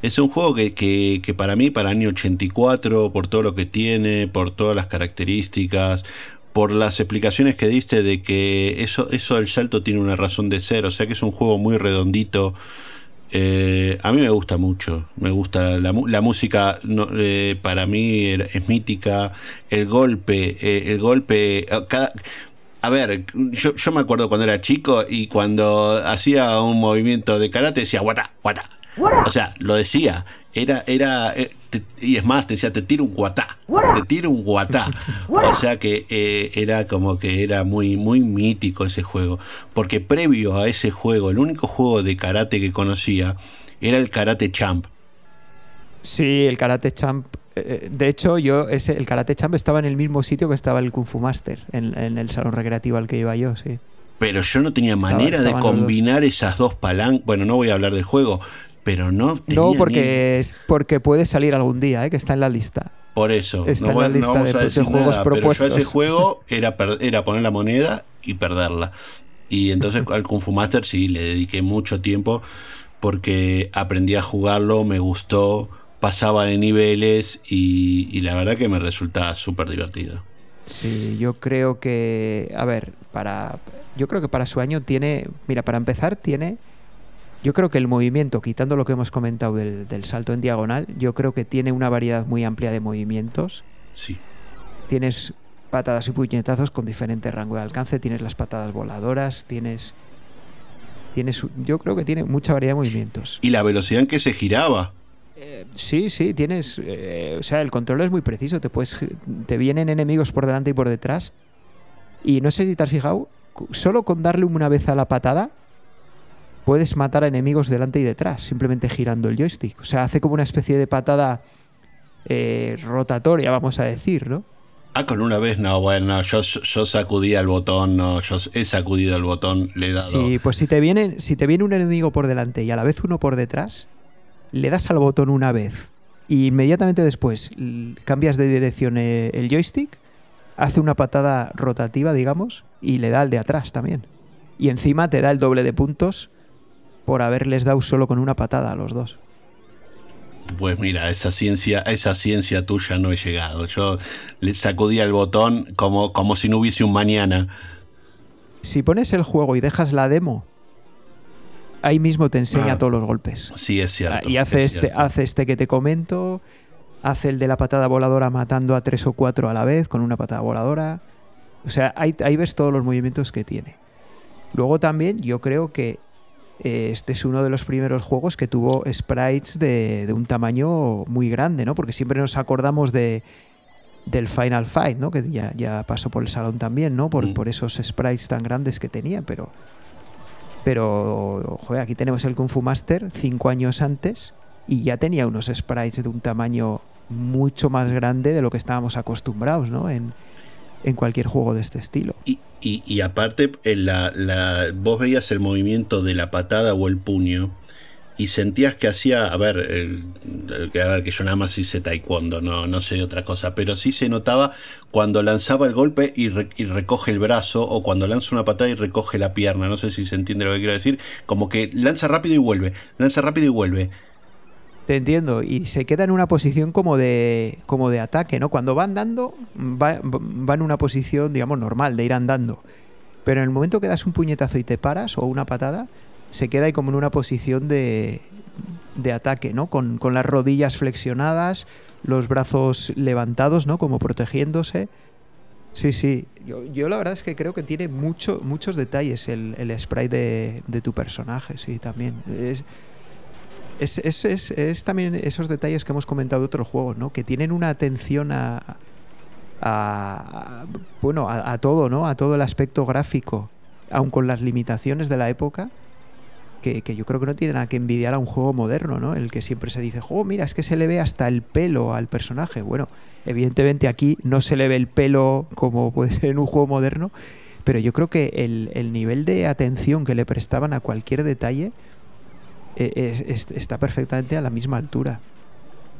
Es un juego que, que, que para mí, para año 84, por todo lo que tiene, por todas las características, por las explicaciones que diste de que eso, eso del salto tiene una razón de ser, o sea que es un juego muy redondito. Eh, a mí me gusta mucho, me gusta la, la música, no, eh, para mí es mítica, el golpe, eh, el golpe, cada, a ver, yo, yo me acuerdo cuando era chico y cuando hacía un movimiento de karate decía guata, guata. O sea, lo decía. Era, era, te- y es más, te decía, te tiro un guatá, te tiro un guatá. O sea que eh, era como que era muy, muy mítico ese juego. Porque previo a ese juego, el único juego de karate que conocía era el Karate Champ. Sí, el Karate Champ. eh, De hecho, yo ese, el Karate Champ estaba en el mismo sitio que estaba el Kung Fu Master, en, en el salón recreativo al que iba yo, sí. Pero yo no tenía Estaba- manera de dos. combinar esas dos palancas. Bueno, no voy a hablar del juego, pero no tenía No, ni- porque, es, porque puede salir algún día, ¿eh? que está en la lista. Por eso, Está no, en la no lista vamos de- a de decir juegos nada, pero yo propuestos. ese juego era, era poner la moneda y perderla. Y entonces al Kung Fu Master sí le dediqué mucho tiempo porque aprendí a jugarlo, me gustó, pasaba de niveles y, y la verdad que me resulta súper divertido. Sí, yo creo que, a ver, para, yo creo que para su año tiene, mira, para empezar tiene, yo creo que el movimiento, quitando lo que hemos comentado del, del salto en diagonal, yo creo que tiene una variedad muy amplia de movimientos. Sí. Tienes patadas y puñetazos con diferente rango de alcance, tienes las patadas voladoras, tienes, tienes, yo creo que tiene mucha variedad de movimientos. Y la velocidad en que se giraba. Sí, sí, tienes. eh, o sea, el control es muy preciso. Te puedes, te vienen enemigos por delante y por detrás. Y no sé si te has fijado, solo con darle una vez a la patada puedes matar a enemigos delante y detrás, simplemente girando el joystick. O sea, hace como una especie de patada eh, rotatoria, vamos a decir, ¿no? Ah, con una vez, no, bueno, yo, yo sacudía el botón, no, yo he sacudido el botón, le he dado. Sí, pues si te viene, si te viene un enemigo por delante y a la vez uno por detrás, le das al botón una vez y inmediatamente después cambias de dirección eh, el joystick, hace una patada rotativa, digamos, y le da al de atrás también. Y encima te da el doble de puntos por haberles dado solo con una patada a los dos. Pues mira, a esa ciencia, a esa ciencia tuya no he llegado. Yo le sacudía el botón como, como si no hubiese un mañana. Si pones el juego y dejas la demo, ahí mismo te enseña Ah. todos los golpes. Sí, es cierto. Ah, y hace es este, cierto. hace este que te comento, hace el de la patada voladora matando a tres o cuatro a la vez con una patada voladora. O sea, ahí, ahí ves todos los movimientos que tiene. Luego también yo creo que este es uno de los primeros juegos que tuvo sprites de, de un tamaño muy grande, ¿no? Porque siempre nos acordamos de del Final Fight, ¿no? Que ya, ya pasó por el salón también, ¿no? Por, Mm. por esos sprites tan grandes que tenía, pero Pero, joder, aquí tenemos el Kung Fu Master cinco años antes y ya tenía unos sprites de un tamaño mucho más grande de lo que estábamos acostumbrados, ¿no? En, en cualquier juego de este estilo. Y, y, y aparte, en la, la, vos veías el movimiento de la patada o el puño y sentías que hacía, a ver, eh, a ver, que yo nada más hice taekwondo, no, no sé de otra cosa, pero sí se notaba cuando lanzaba el golpe y, re, y, recoge el brazo, o cuando lanza una patada y recoge la pierna, no sé si se entiende lo que quiero decir, como que lanza rápido y vuelve, lanza rápido y vuelve. Te entiendo, y se queda en una posición como de, como de ataque, ¿no? Cuando va andando, va, va en una posición, digamos, normal, de ir andando. Pero en el momento que das un puñetazo y te paras, o una patada, se queda ahí como en una posición de, de ataque, ¿no? Con, con, las rodillas flexionadas, los brazos levantados, ¿no? Como protegiéndose. Sí, sí. Yo, yo la verdad es que creo que tiene mucho, muchos detalles el, el sprite de, de, tu personaje, sí, también. Es, es, es, es, también esos detalles que hemos comentado de otros juegos, ¿no? Que tienen una atención a. a, bueno, a, a todo, ¿no? A todo el aspecto gráfico, aun con las limitaciones de la época que, que, yo creo que no tiene nada que envidiar a un juego moderno, ¿no? El que siempre se dice, oh, mira, es que se le ve hasta el pelo al personaje. Bueno, evidentemente aquí no se le ve el pelo como puede ser en un juego moderno, pero yo creo que el, el nivel de atención que le prestaban a cualquier detalle es, es, está perfectamente a la misma altura.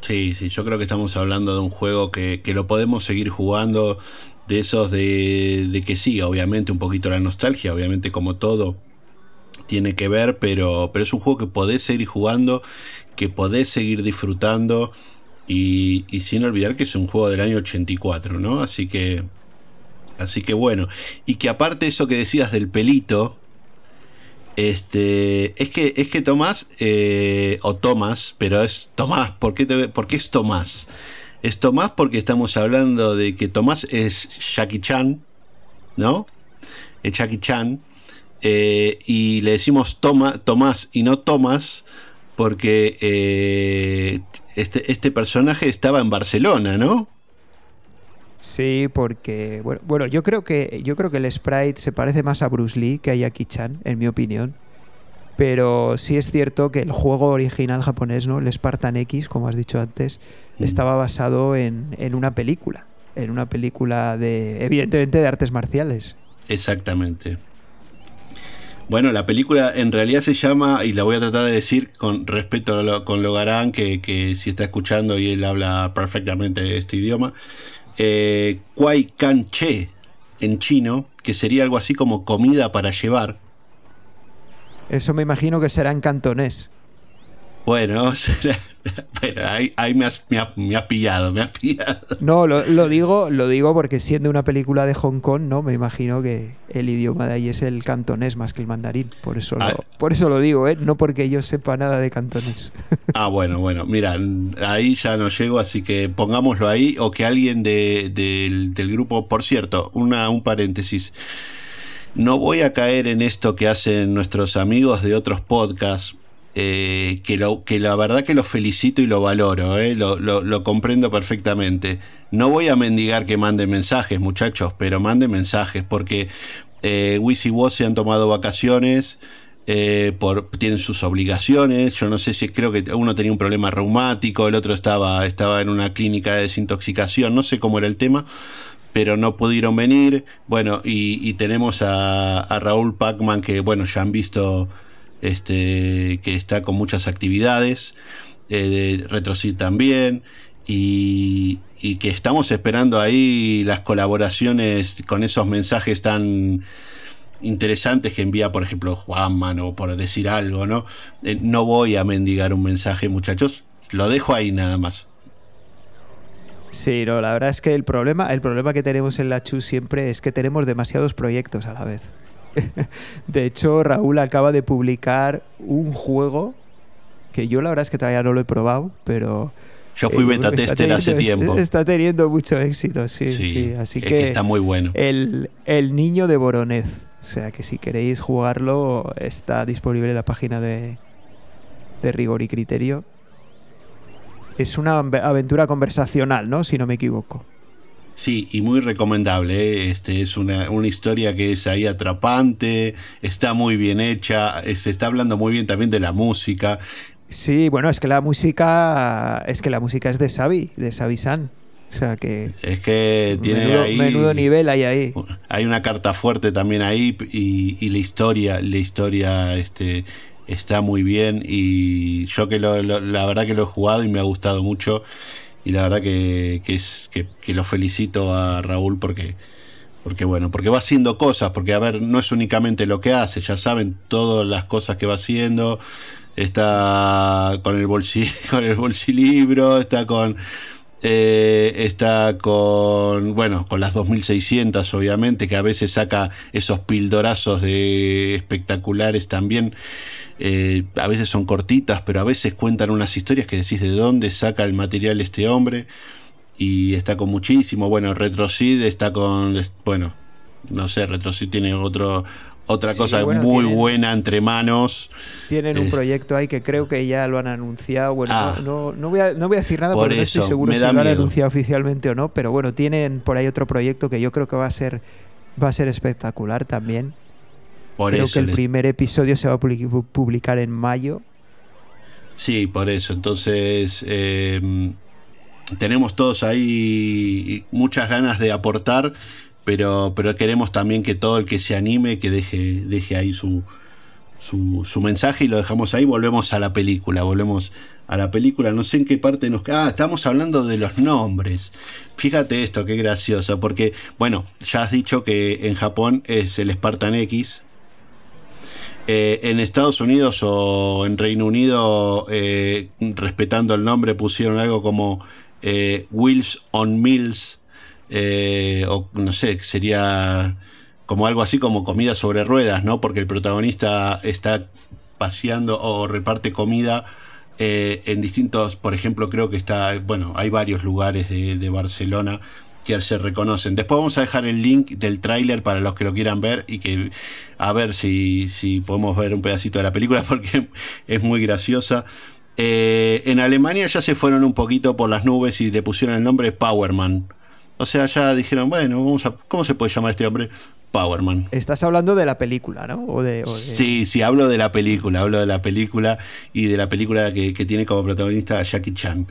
Sí, sí, yo creo que estamos hablando de un juego que, que lo podemos seguir jugando, de esos de, de que sí, obviamente un poquito la nostalgia, obviamente como todo, tiene que ver, pero, pero es un juego que podés seguir jugando, que podés seguir disfrutando y, y, sin olvidar que es un juego del año 84, ¿no? Así que, así que bueno, y que aparte eso que decías del pelito, este, es que, es que Tomás, eh, o Tomás, pero es Tomás, ¿por qué, ¿por qué es Tomás? Es Tomás porque estamos hablando de que Tomás es Jackie Chan, ¿no? Es Jackie Chan, eh, y le decimos Toma, Tomás y no Tomás porque eh, este, este, personaje estaba en Barcelona, ¿no? Sí, porque bueno, bueno, yo creo que yo creo que el sprite se parece más a Bruce Lee que a Jackie Chan, en mi opinión. Pero sí es cierto que el juego original japonés, ¿no? El Spartan X, como has dicho antes, mm. estaba basado en, en una película. En una película de. evidentemente de artes marciales. Exactamente. Bueno, la película en realidad se llama, y la voy a tratar de decir con respeto a lo, con Logarán, que, que si está escuchando y él habla perfectamente este idioma, eh, Kwai Kan Che en chino, que sería algo así como comida para llevar. Eso me imagino que será en cantonés. Bueno, pero ahí, ahí me, has, me, ha, me, has, pillado, me has pillado. No, lo, lo, digo, lo digo porque siendo una película de Hong Kong, ¿no? Me imagino que el idioma de ahí es el cantonés más que el mandarín. Por eso lo, ah. por eso lo digo, ¿eh? No porque yo sepa nada de cantonés. Ah, bueno, bueno, mira, ahí ya no llego, así que pongámoslo ahí, o que alguien de, de, del grupo, por cierto, una, un paréntesis. No voy a caer en esto que hacen nuestros amigos de otros podcasts, eh, que, lo, que la verdad que lo felicito y lo valoro, eh, lo, lo, comprendo perfectamente. No voy a mendigar que manden mensajes, muchachos, pero manden mensajes, porque eh, Wiz y Woz se han tomado vacaciones, eh, por, tienen sus obligaciones. Yo no sé si creo que uno tenía un problema reumático, el otro estaba, estaba en una clínica de desintoxicación, no sé cómo era el tema pero no pudieron venir. Bueno, y, y tenemos a, a Raúl Pacman, que bueno, ya han visto este, que está con muchas actividades, eh, RetroSeed también, y, y, que estamos esperando ahí las colaboraciones con esos mensajes tan interesantes que envía, por ejemplo, Juanman o por decir algo, ¿no? Eh, no voy a mendigar un mensaje, muchachos, lo dejo ahí nada más. Sí, no, la verdad es que el problema, el problema que tenemos en la CHU siempre es que tenemos demasiados proyectos a la vez. De hecho, Raúl acaba de publicar un juego que yo la verdad es que todavía no lo he probado, pero... Yo fui eh, beta tester hace tiempo. Está teniendo mucho éxito, sí, sí. sí. Así que está muy bueno. El, el niño de Boronez. O sea que si queréis jugarlo, está disponible en la página de, de Rigor y Criterio. Es una aventura conversacional, ¿no? Si no me equivoco. Sí, y muy recomendable. ¿eh? Este es una, una, historia que es ahí atrapante, está muy bien hecha, eh, se está hablando muy bien también de la música. Sí, bueno, es que la música es que la música es de Xavi, de Xavi San. O sea que es que tiene menudo, ahí, menudo nivel hay ahí. Hay una carta fuerte también ahí y, y la historia, la historia este está muy bien y yo que lo, lo, la verdad que lo he jugado y me ha gustado mucho y la verdad que, que es que, lo felicito a Raúl porque porque bueno porque va haciendo cosas porque a ver no es únicamente lo que hace ya saben todas las cosas que va haciendo está con el bolsi con el bolsilibro está con eh, está con bueno con las 2600 obviamente que a veces saca esos pildorazos de espectaculares también eh, a veces son cortitas, pero a veces cuentan unas historias que decís de dónde saca el material este hombre. Y está con muchísimo. Bueno, Retrocid está con. Bueno, no sé, Retrocid tiene otro. Otra Sí, cosa bueno, muy tienen- buena entre manos. Tienen un proyecto ahí que creo que ya lo han anunciado. Bueno, Ah. no, no, no voy a, no voy a decir nada Por porque no estoy seguro si lo han miedo. anunciado oficialmente o no. Pero bueno, tienen por ahí otro proyecto que yo creo que va a ser va a ser espectacular también. Por creo eso que el les- primer episodio se va a publi- pu- publicar en mayo. Sí, por eso. Entonces, eh, tenemos todos ahí muchas ganas de aportar, pero, pero queremos también que todo el que se anime, que deje, deje ahí su, su, su mensaje y lo dejamos ahí. Volvemos a la película, volvemos a la película. No sé en qué parte nos... Ah, estamos hablando de los nombres. Fíjate esto, qué gracioso, porque, bueno, ya has dicho que en Japón es el Spartan X, eh, en Estados Unidos o en Reino Unido, eh, respetando el nombre, pusieron algo como eh, Wheels on Mills, eh, o no sé, sería como algo así como comida sobre ruedas, ¿no? Porque el protagonista está paseando o reparte comida en distintos, por ejemplo, creo que está, bueno, hay varios lugares de Barcelona que se reconocen. Después vamos a dejar el link del tráiler para los que lo quieran ver y que a ver si, si podemos ver un pedacito de la película porque es muy graciosa. Eh, en Alemania ya se fueron un poquito por las nubes y le pusieron el nombre Powerman. O sea, ya dijeron, bueno, vamos a, ¿cómo se puede llamar este hombre? Powerman. Estás hablando de la película, ¿no? O de, o de- Sí, sí, hablo de la película, hablo de la película y de la película que, que tiene como protagonista a Jackie Chan.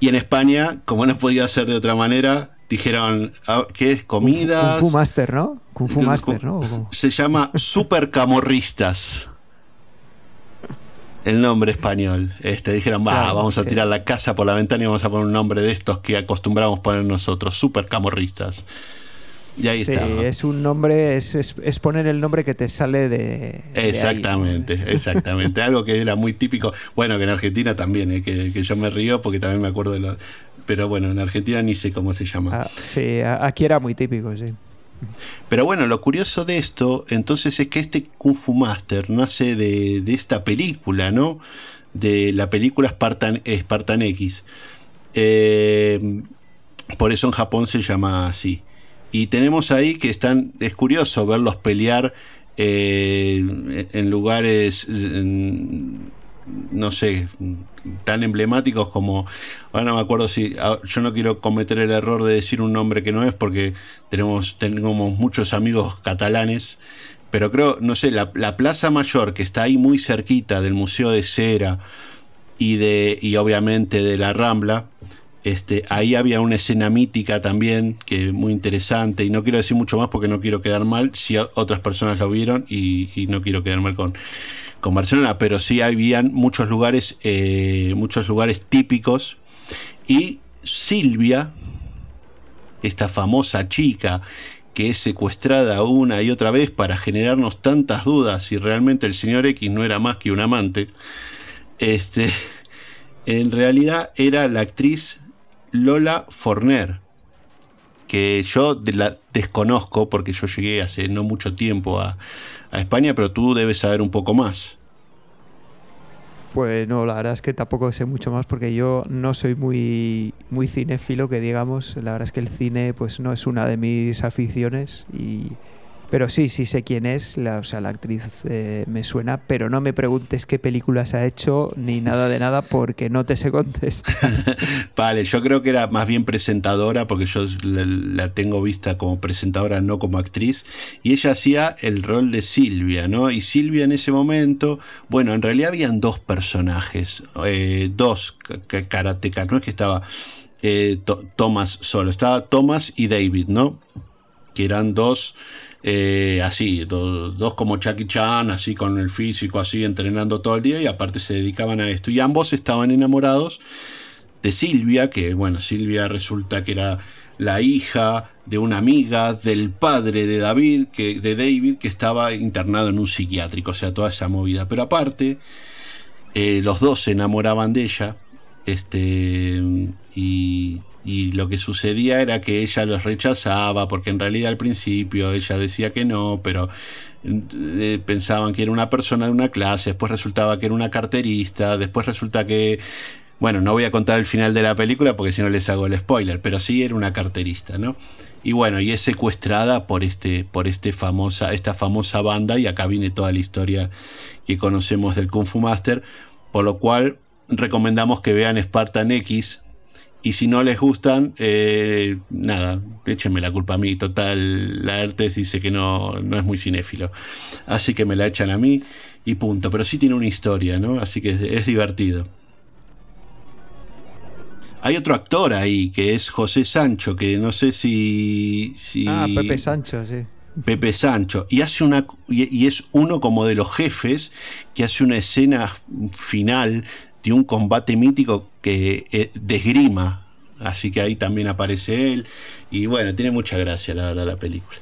Y en España, como no podía ser de otra manera, dijeron, ah, ¿qué es? Kung Comida. Kung Fu Master, ¿no? Kung Fu Master, ¿no? Se llama Supercamorristas. El nombre español. Este, dijeron, va, Claro, vamos a sí. tirar la casa por la ventana y vamos a poner un nombre de estos que acostumbramos poner nosotros, Supercamorristas. Y ahí sí, está. es un nombre, es, es, es poner el nombre que te sale de. de ahí, ¿no? Exactamente, exactamente. Algo que era muy típico. Bueno, que en Argentina también, eh, que, que yo me río porque también me acuerdo de lo. Pero bueno, en Argentina ni sé cómo se llama. Ah, sí, aquí era muy típico, sí. Pero bueno, lo curioso de esto, entonces, es que este Kung Fu Master nace de, de esta película, ¿no? De la película Spartan, Spartan X. Eh, por eso en Japón se llama así. Y tenemos ahí que están, es curioso verlos pelear eh, en lugares, en- no sé, tan emblemáticos como, ahora no me acuerdo si, yo no quiero cometer el error de decir un nombre que no es porque tenemos, tenemos muchos amigos catalanes, pero creo, no sé, la, la Plaza Mayor que está ahí muy cerquita del Museo de Cera y de y obviamente de la Rambla, este, ahí había una escena mítica también, que muy interesante, y no quiero decir mucho más porque no quiero quedar mal si otras personas lo vieron y, y no quiero quedar mal con, con Barcelona, pero sí habían muchos lugares, eh, muchos lugares típicos, y Silvia, esta famosa chica que es secuestrada una y otra vez para generarnos tantas dudas si realmente el señor X no era más que un amante, este, en realidad era la actriz Lola Forner, que yo de la desconozco porque yo llegué hace no mucho tiempo a, a España, pero tú debes saber un poco más. Pues no, la verdad es que tampoco sé mucho más porque yo no soy muy, muy cinéfilo, que digamos. La verdad es que el cine pues no es una de mis aficiones y... Pero sí, sí sé quién es, la, o sea, la actriz eh, me suena, pero no me preguntes qué películas ha hecho ni nada de nada porque no te sé contestar. vale, yo creo que era más bien presentadora porque yo la, tengo vista como presentadora, no como actriz, y ella hacía el rol de Silvia, ¿no? Y Silvia en ese momento, bueno, en realidad habían dos personajes, eh, dos karatecas, no es que estaba eh, Thomas solo, estaba Thomas y David, ¿no? Que eran dos eh, así, dos, como Chucky Chan, así con el físico, así entrenando todo el día y aparte se dedicaban a esto. Y ambos estaban enamorados de Silvia, que bueno, Silvia resulta que era la hija de una amiga del padre de David, que, de David, que estaba internado en un psiquiátrico, o sea, toda esa movida. Pero aparte, eh, los dos se enamoraban de ella, este, y y lo que sucedía era que ella los rechazaba porque en realidad al principio ella decía que no, pero eh, pensaban que era una persona de una clase, después resultaba que era una carterista, después resulta que, bueno, no voy a contar el final de la película porque si no les hago el spoiler, pero sí era una carterista, ¿no? Y bueno, y es secuestrada por este, por este famosa, esta famosa banda, y acá viene toda la historia que conocemos del Kung Fu Master, por lo cual recomendamos que vean Spartan X, y si no les gustan, eh, nada, échenme la culpa a mí. Total, la Artes dice que no, no es muy cinéfilo. Así que me la echan a mí y punto. Pero sí tiene una historia, ¿no? Así que es, divertido. Hay otro actor ahí que es José Sancho, que no sé si. si... Ah, Pepe Sancho, sí. Pepe Sancho y hace una y, es uno como de los jefes que hace una escena final de un combate mítico que eh, desgrima, así que ahí también aparece él y bueno, tiene mucha gracia la verdad la película.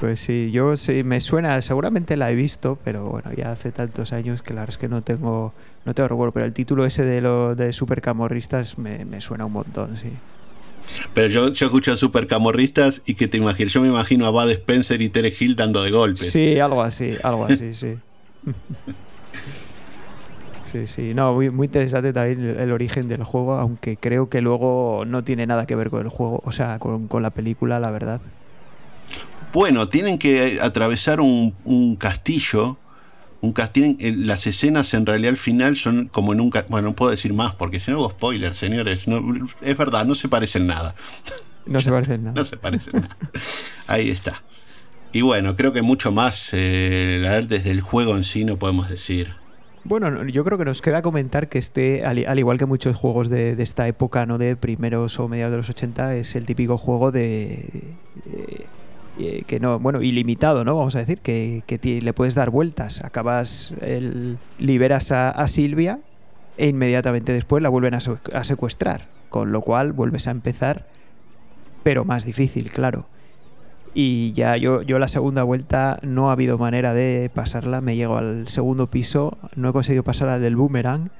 Pues sí, yo sí me suena, seguramente la he visto, pero bueno, ya hace tantos años que la verdad es que no tengo, no tengo recuerdo, pero el título ese de lo de supercamorristas me, me suena un montón, sí. Pero yo, yo escucho a supercamorristas y que te imaginas, yo me imagino a Bud Spencer y Tere Hill dando de golpes. Sí, algo así, algo así, sí. Sí, sí, no, muy, muy interesante también el, origen del juego, aunque creo que luego no tiene nada que ver con el juego, o sea, con, la película, la verdad. Bueno, tienen que atravesar un, castillo, un castillo, las escenas en realidad al final son como en un, bueno, no puedo decir más porque si no hago spoilers, señores, es verdad, no se parecen nada. No se parecen nada. no se parecen nada. Ahí está. Y bueno, creo que mucho más, eh, a ver, desde el juego en sí no podemos decir. Bueno, yo creo que nos queda comentar que este, al, igual que muchos juegos de, esta época, no de primeros o mediados de los 80, es el típico juego de... Eh, eh, que no, bueno, ilimitado, ¿no? Vamos a decir, que, le puedes dar vueltas. Acabas, el, liberas a, Silvia e inmediatamente después la vuelven a secuestrar. Con lo cual vuelves a empezar, pero más difícil, claro. Y ya yo, yo la segunda vuelta no ha habido manera de pasarla. Me llego al segundo piso, no he conseguido pasar al del boomerang,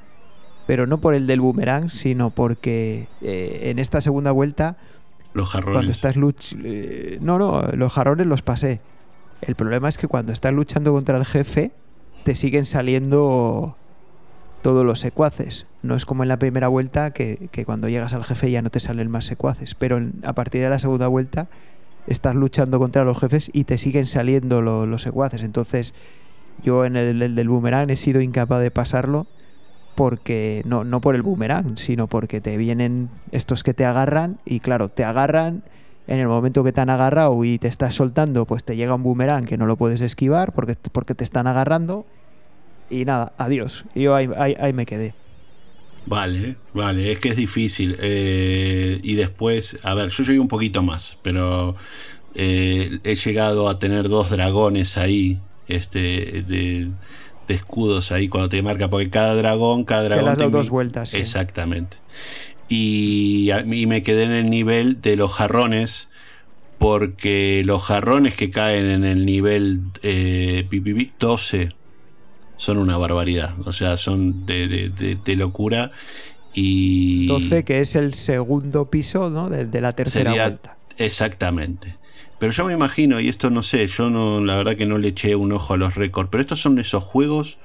pero no por el del boomerang, sino porque eh, en esta segunda vuelta. Los jarrones. Cuando estás luch eh, no, no, los jarrones los pasé. El problema es que cuando estás luchando contra el jefe, te siguen saliendo todos los secuaces. No es como en la primera vuelta que, que cuando llegas al jefe ya no te salen más secuaces. Pero a partir de la segunda vuelta estás luchando contra los jefes y te siguen saliendo los secuaces. Entonces, yo en el, del boomerang he sido incapaz de pasarlo porque no, no por el boomerang, sino porque te vienen estos que te agarran y claro, te agarran en el momento que te han agarrado y te estás soltando, pues te llega un boomerang que no lo puedes esquivar porque, porque te están agarrando y nada, adiós. Yo ahí, ahí me quedé. Vale, vale, es que es difícil. Eh, y después, a ver, yo llegué un poquito más, pero eh, he llegado a tener dos dragones ahí, este, de, escudos ahí cuando te marca, porque cada dragón, cada dragón. Que las dos vueltas. Exactamente. Y, mí me quedé en el nivel de los jarrones, porque los jarrones que caen en el nivel eh, 12 son una barbaridad. O sea, son de, locura. Y 12, que es el segundo piso ¿no? de, la tercera vuelta. Exactamente. Pero yo me imagino, y esto no sé, yo no, la verdad que no le eché un ojo a los récords, pero estos son esos juegos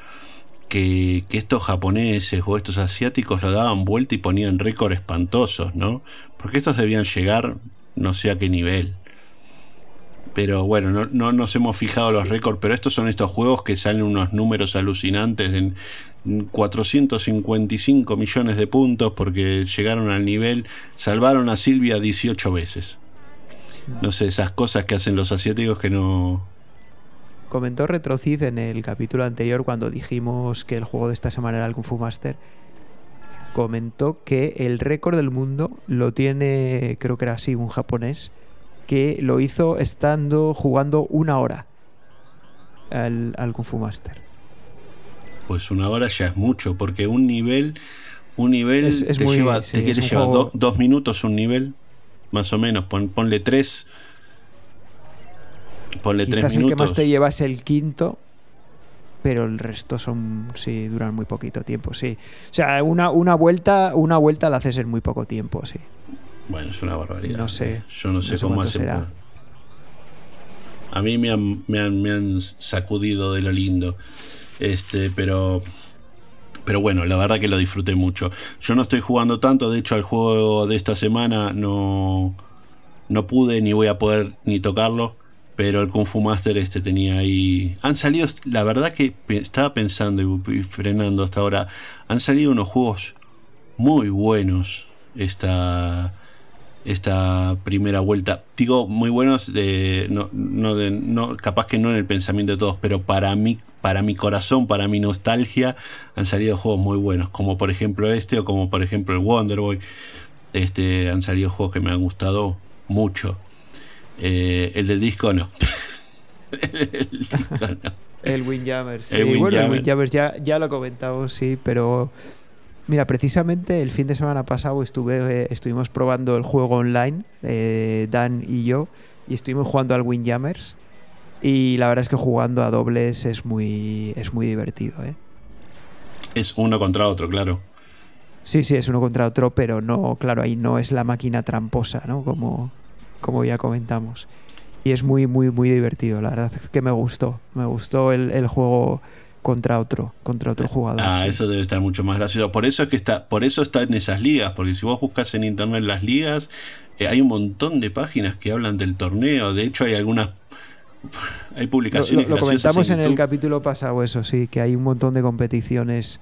que, que estos japoneses o estos asiáticos lo daban vuelta y ponían récords espantosos, ¿no? Porque estos debían llegar no sé a qué nivel. Pero bueno, no, no nos hemos fijado los récords, pero estos son estos juegos que salen unos números alucinantes en 455 millones de puntos porque llegaron al nivel, salvaron a Silvia 18 veces. No sé, esas cosas que hacen los asiáticos que no... Comentó Retrocid en el capítulo anterior cuando dijimos que el juego de esta semana era el Kung Fu Master. Comentó que el récord del mundo lo tiene, creo que era así, un japonés, que lo hizo estando jugando una hora al, al Kung Fu Master. Pues una hora ya es mucho, porque un nivel, un nivel Es- es te muy- lleva, sí, te es juego- do- dos minutos un nivel, más o menos, pon- ponle tres. Ponle tres Quizás el que minutos. más te lleva es el quinto, pero el resto son sí duran muy poquito tiempo, sí. O sea, una, una vuelta, una vuelta la haces en muy poco tiempo, sí. Bueno, es una barbaridad. No sé. Yo no sé No sé cómo hacen. será. A mí me han, me, han, me han sacudido de lo lindo. Este, pero. Pero bueno, la verdad que lo disfruté mucho. Yo no estoy jugando tanto, de hecho al juego de esta semana no, no pude ni voy a poder ni tocarlo. Pero el Kung Fu Master este tenía ahí... Han salido, la verdad que estaba pensando y frenando hasta ahora, han salido unos juegos muy buenos esta, esta primera vuelta. Digo, muy buenos de no, no de no capaz que no en el pensamiento de todos, pero para mí, para mi corazón, para mi nostalgia, han salido juegos muy buenos, como por ejemplo este o como por ejemplo el Wonder Boy. Este han salido juegos que me han gustado mucho. Eh, el del disco no. el disco no. El Windjammers. Sí, El bueno, el Windjammer. Windjammers ya, ya lo comentamos, sí, pero mira, precisamente el fin de semana pasado estuve, eh, estuvimos probando el juego online, eh, Dan y yo, y estuvimos jugando al Windjammers. Y la verdad es que jugando a dobles es muy, es muy divertido, ¿eh? Es uno contra otro, claro. Sí, sí, es uno contra otro, pero no, claro, ahí no es la máquina tramposa, ¿no? Como, como ya comentamos. Y es muy, muy, muy divertido. La verdad es que me gustó. Me gustó el, el juego contra otro, contra otro jugador. Ah, sí. eso debe estar mucho más gracioso. Por eso es que está, por eso está en esas ligas, porque si vos buscas en internet las ligas, eh, hay un montón de páginas que hablan del torneo. De hecho, hay algunas, hay publicaciones. lo- lo comentamos en el capítulo pasado, eso sí, que hay un montón de competiciones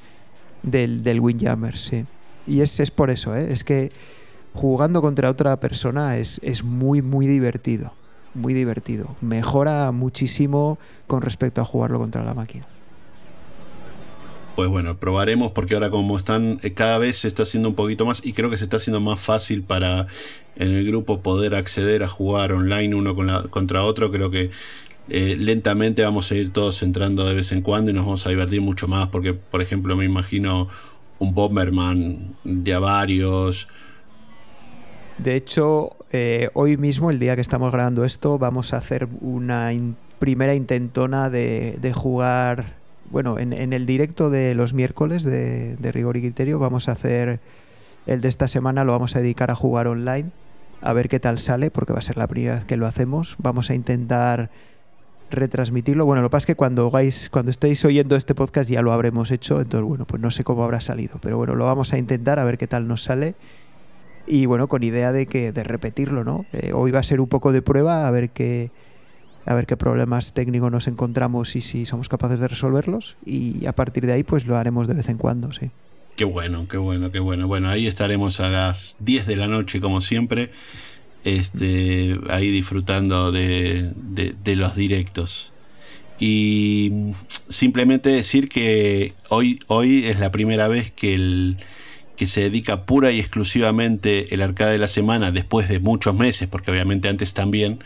del, del Windjammers, sí. Y es, es por eso, ¿eh? es que jugando contra otra persona es, es muy, muy divertido. Muy divertido. Mejora muchísimo con respecto a jugarlo contra la máquina. Pues bueno, probaremos porque ahora como están, eh, cada vez se está haciendo un poquito más y creo que se está haciendo más fácil para en el grupo poder acceder a jugar online uno contra otro. Creo que eh, lentamente vamos a ir todos entrando de vez en cuando y nos vamos a divertir mucho más porque, por ejemplo, me imagino un Bomberman de varios. De hecho, eh, hoy mismo, el día que estamos grabando esto, vamos a hacer una primera intentona de jugar. Bueno, en, en el directo de los miércoles de, de Rigor y Criterio vamos a hacer el de esta semana, lo vamos a dedicar a jugar online, a ver qué tal sale, porque va a ser la primera vez que lo hacemos. Vamos a intentar retransmitirlo. Bueno, lo que pasa es que cuando hagáis, cuando estéis oyendo este podcast ya lo habremos hecho, entonces bueno, pues no sé cómo habrá salido, pero bueno, lo vamos a intentar a ver qué tal nos sale y bueno, con idea de que de repetirlo, ¿no? Eh, hoy va a ser un poco de prueba a ver qué a ver qué problemas técnicos nos encontramos y si somos capaces de resolverlos y a partir de ahí pues lo haremos de vez en cuando, sí. Qué bueno, qué bueno, qué bueno. Bueno, ahí estaremos a las 10 de la noche como siempre. Este, ahí disfrutando de, de- los directos. Y simplemente decir que hoy, hoy es la primera vez que, el, que se dedica pura y exclusivamente el arcade de la semana, después de muchos meses, porque obviamente antes también,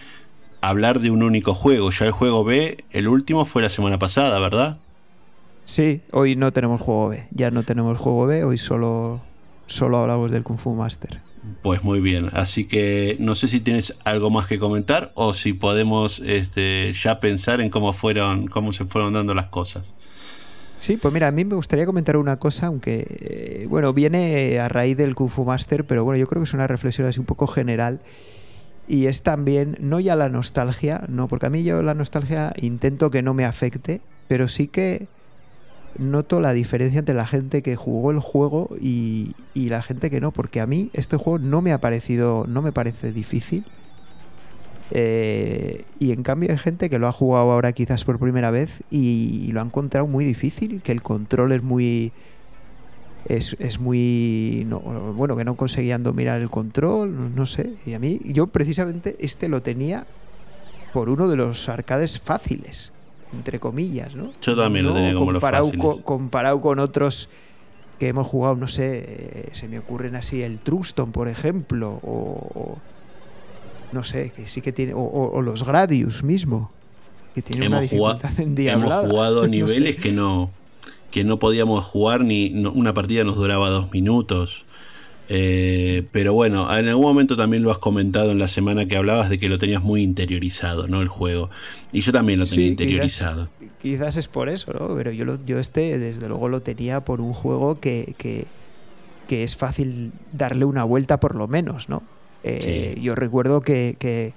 hablar de un único juego. Ya el juego B, el último fue la semana pasada, ¿verdad? Sí, hoy no tenemos juego B, ya no tenemos juego B, hoy solo solo hablamos del Kung Fu Master. Pues muy bien, así que no sé si tienes algo más que comentar o si podemos este, ya pensar en cómo fueron, cómo se fueron dando las cosas. Sí, pues mira, a mí me gustaría comentar una cosa, aunque, eh, bueno, viene a raíz del Kung Fu Master, pero bueno, yo creo que es una reflexión así un poco general. Y es también, no ya la nostalgia, no, porque a mí yo la nostalgia intento que no me afecte, pero sí que noto la diferencia entre la gente que jugó el juego y, y la gente que no, porque a mí este juego no me ha parecido, no me parece difícil. Eh, y en cambio hay gente que lo ha jugado ahora quizás por primera vez y lo ha encontrado muy difícil, que el control es muy... Es, es muy... no- bueno, que no conseguían dominar el control, no sé. Y a mí, yo precisamente este lo tenía por uno de los arcades fáciles, entre comillas, ¿no? Yo también lo tenía como los comparado fáciles. co- comparado con otros que hemos jugado, no sé, eh, se me ocurren así el Truston, por ejemplo, o, o- no sé, que sí que tiene, o, o- o los Gradius mismo, que tiene una hemos jugado, dificultad endiablada. hemos jugado No niveles sé. que no que no podíamos jugar ni no- una partida nos duraba dos minutos Eh, pero bueno en algún momento también lo has comentado en la semana que hablabas de que lo tenías muy interiorizado no el juego y yo también lo tenía Sí, interiorizado Quizás, quizás es por eso, ¿no? Pero yo, lo- yo este, desde luego, lo tenía por un juego que, que, que es fácil darle una vuelta por lo menos, ¿no? Eh, Sí. Yo recuerdo que, que,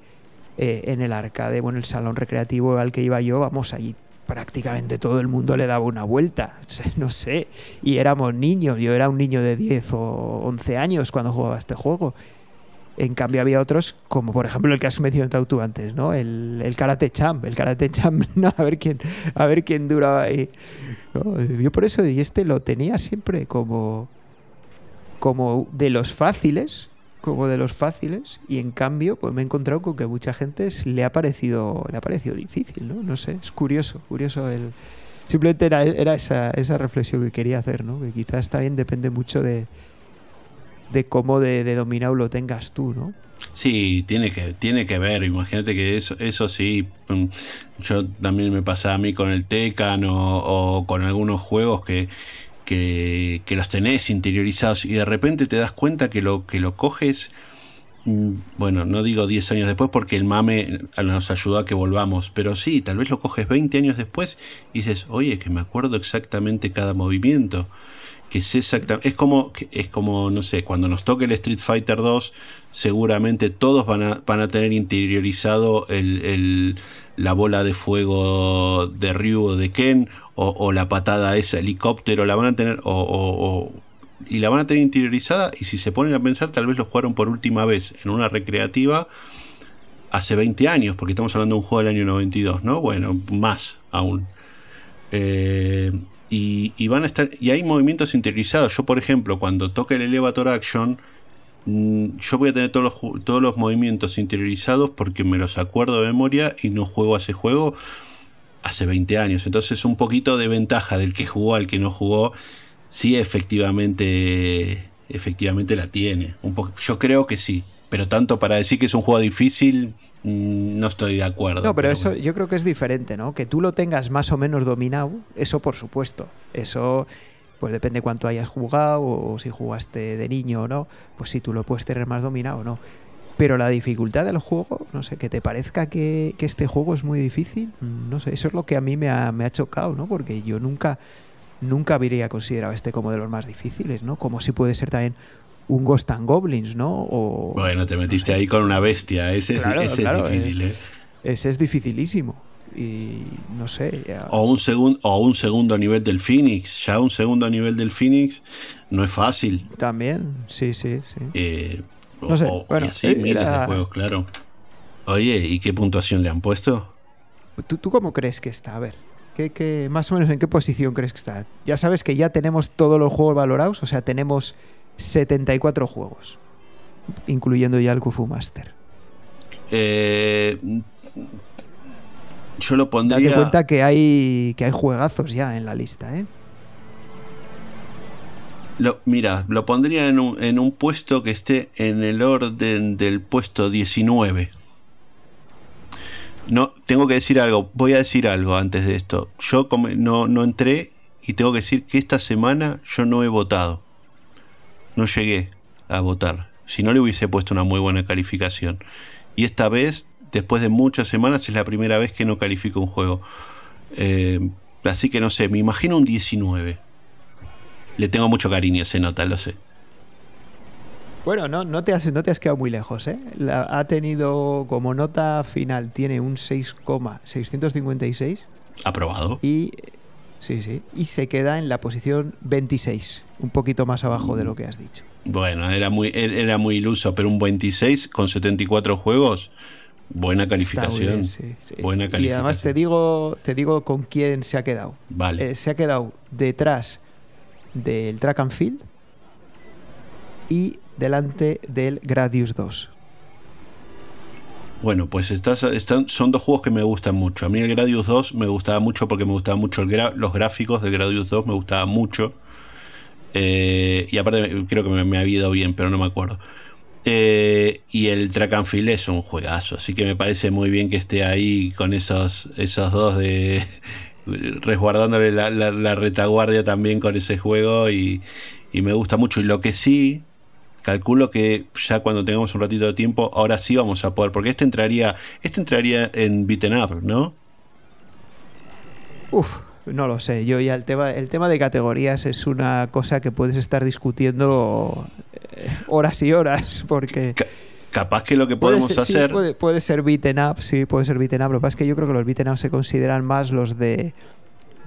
eh, en el arcade, bueno, el salón recreativo al que iba yo, vamos, allí prácticamente todo el mundo le daba una vuelta, no sé, y éramos niños, yo era un niño de 10 o 11 años cuando jugaba este juego. En cambio había otros, como por ejemplo el que has mencionado tú antes, ¿no? El, Karate Champ, el Karate Champ, ¿no? A ver quién, a ver quién duraba ahí. Yo por eso, y este lo tenía siempre como, como de los fáciles, como de los fáciles, y en cambio, pues me he encontrado con que mucha gente le ha parecido, le ha parecido difícil, ¿no? No sé, es curioso, curioso el. Simplemente era, era esa, esa reflexión que quería hacer, ¿no? Que quizás también depende mucho de, de cómo de, de dominado lo tengas tú, ¿no? Sí, tiene que, tiene que ver. Imagínate que eso, eso sí. mm, Yo también me pasaba a mí con el Tekken o con algunos juegos que, que, los tenés interiorizados y de repente te das cuenta que lo, que lo coges. mm, Bueno, no digo 10 años después porque el mame nos ayudó a que volvamos, pero sí, tal vez lo coges 20 años después y dices, oye, que me acuerdo exactamente cada movimiento que sé exactamente. Es como, es como, no sé, cuando nos toque el Street Fighter 2, seguramente todos van a, van a tener interiorizado el, el- la bola de fuego de Ryu o de Ken, o, la patada esa helicóptero, la van a tener, o, y la van a tener interiorizada, y si se ponen a pensar, tal vez lo jugaron por última vez en una recreativa hace 20 años, porque estamos hablando de un juego del año 92, ¿no? Bueno, más aún. Eh, y, y van a estar y hay movimientos interiorizados yo por ejemplo cuando toque el elevator action yo voy a tener todos los, todos los movimientos interiorizados porque me los acuerdo de memoria y no juego a ese juego hace 20 años entonces un poquito de ventaja del que jugó al que no jugó sí efectivamente efectivamente la tiene un po- yo creo que sí pero tanto para decir que es un juego difícil mm, no estoy de acuerdo No, pero eso bueno. yo creo que es diferente, ¿no? Que tú lo tengas más o menos dominado, eso por supuesto. Eso, pues depende cuánto hayas jugado o si jugaste de niño o no, pues sí, tú lo puedes tener más dominado o no. Pero la dificultad del juego, no sé, que te parezca que, que este juego es muy difícil, mm, no sé, eso es lo que a mí me ha, me ha chocado, ¿no? Porque yo nunca, nunca habría considerado este como de los más difíciles, ¿no? Como si puede ser también un Ghost and Goblins, ¿no? O, Bueno, te metiste no sé. ahí con una bestia. Ese, es- Claro, ese claro, es difícil, eh. ¿eh? Ese es dificilísimo. Y no sé. ya- O un, segun- o un segundo nivel del Phoenix. Ya un segundo nivel del Phoenix no es fácil. También, sí, sí, sí. Eh, o- No sé, o- bueno, y así eh, miles era- de juegos, claro. Oye, ¿y qué puntuación le han puesto? ¿Tú, tú cómo crees que está? A ver, ¿qué, qué- más o menos en qué posición crees que está? Ya sabes que ya tenemos todos los juegos valorados, o sea, tenemos 74 juegos, incluyendo ya el Kufu Master. Eh, yo lo Date pondría. cuenta que hay, que hay juegazos ya en la lista, ¿eh? Lo, mira, lo pondría en un, en un puesto que esté en el orden del puesto 19. No, tengo que decir algo, voy a decir algo antes de esto. Yo no, no entré y tengo que decir que esta semana yo no he votado. No llegué a votar. Si no le hubiese puesto una muy buena calificación. Y esta vez, después de muchas semanas, es la primera vez que no califico un juego. Eh, así que no sé, me imagino un 19. Le tengo mucho cariño, se nota, lo sé. Bueno, no, no, te has, no te has quedado muy lejos, ¿eh? La- ha tenido como nota final, tiene un 6,656 Aprobado. y sí, sí, y se queda en la posición 26, un poquito más abajo de lo que has dicho. Bueno, era muy, era muy iluso, pero un 26 con 74 juegos Buena calificación. bien, sí, sí. Buena Y además te digo, te digo con quién se ha quedado. Vale. Eh, se ha quedado detrás del Track and Field y delante del Gradius 2. Bueno, pues estás, están, son dos juegos que me gustan mucho. A mí el Gradius 2 me gustaba mucho porque me gustaban mucho el gra- los gráficos del Gradius 2, me gustaban mucho. Eh, y aparte creo que me, me había ido bien, pero no me acuerdo. Eh, y el Track es un juegazo, así que me parece muy bien que esté ahí con esos, esos dos de resguardándole la retaguardia también con ese juego y, y me gusta mucho. Y lo que sí, calculo que ya cuando tengamos un ratito de tiempo, ahora sí vamos a poder, porque este entraría, este entraría en beaten up, ¿no? Uf, no lo sé. Yo ya el tema, el tema de categorías es una cosa que puedes estar discutiendo eh, horas y horas, porque Ca- capaz que lo que puede podemos ser, sí, hacer, puede, puede ser beaten up, sí, puede ser beaten up. Lo que pasa es que yo creo que los beaten up se consideran más los de,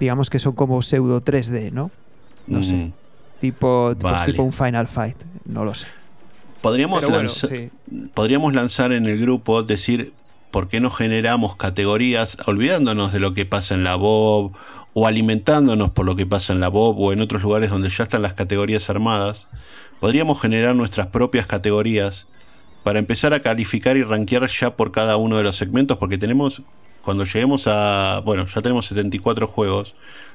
digamos que son como pseudo 3D, ¿no? No sé. Mm, Tipo, pues Vale. tipo un Final Fight, no lo sé. podríamos, bueno, sí. podríamos lanzar en el grupo, decir, ¿por qué no generamos categorías olvidándonos de lo que pasa en la Bob o alimentándonos por lo que pasa en la Bob o en otros lugares donde ya están las categorías armadas? Podríamos generar nuestras propias categorías para empezar a calificar y rankear ya por cada uno de los segmentos, porque tenemos, cuando lleguemos a, bueno, ya tenemos 74 juegos,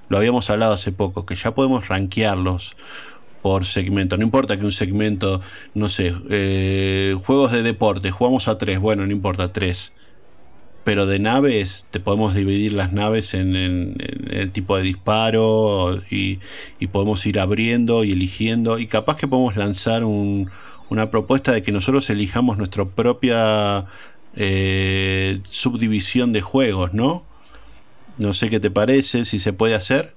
lo habíamos hablado hace poco, que ya podemos rankearlos por segmento. No importa que un segmento, no sé, eh, juegos de deporte, jugamos a tres, bueno, no importa, tres. Pero de naves, te podemos dividir las naves en, en- en el tipo de disparo y, y podemos ir abriendo y eligiendo. Y capaz que podemos lanzar un- una propuesta de que nosotros elijamos nuestra propia eh, subdivisión de juegos, ¿no? No sé qué te parece, si se puede hacer.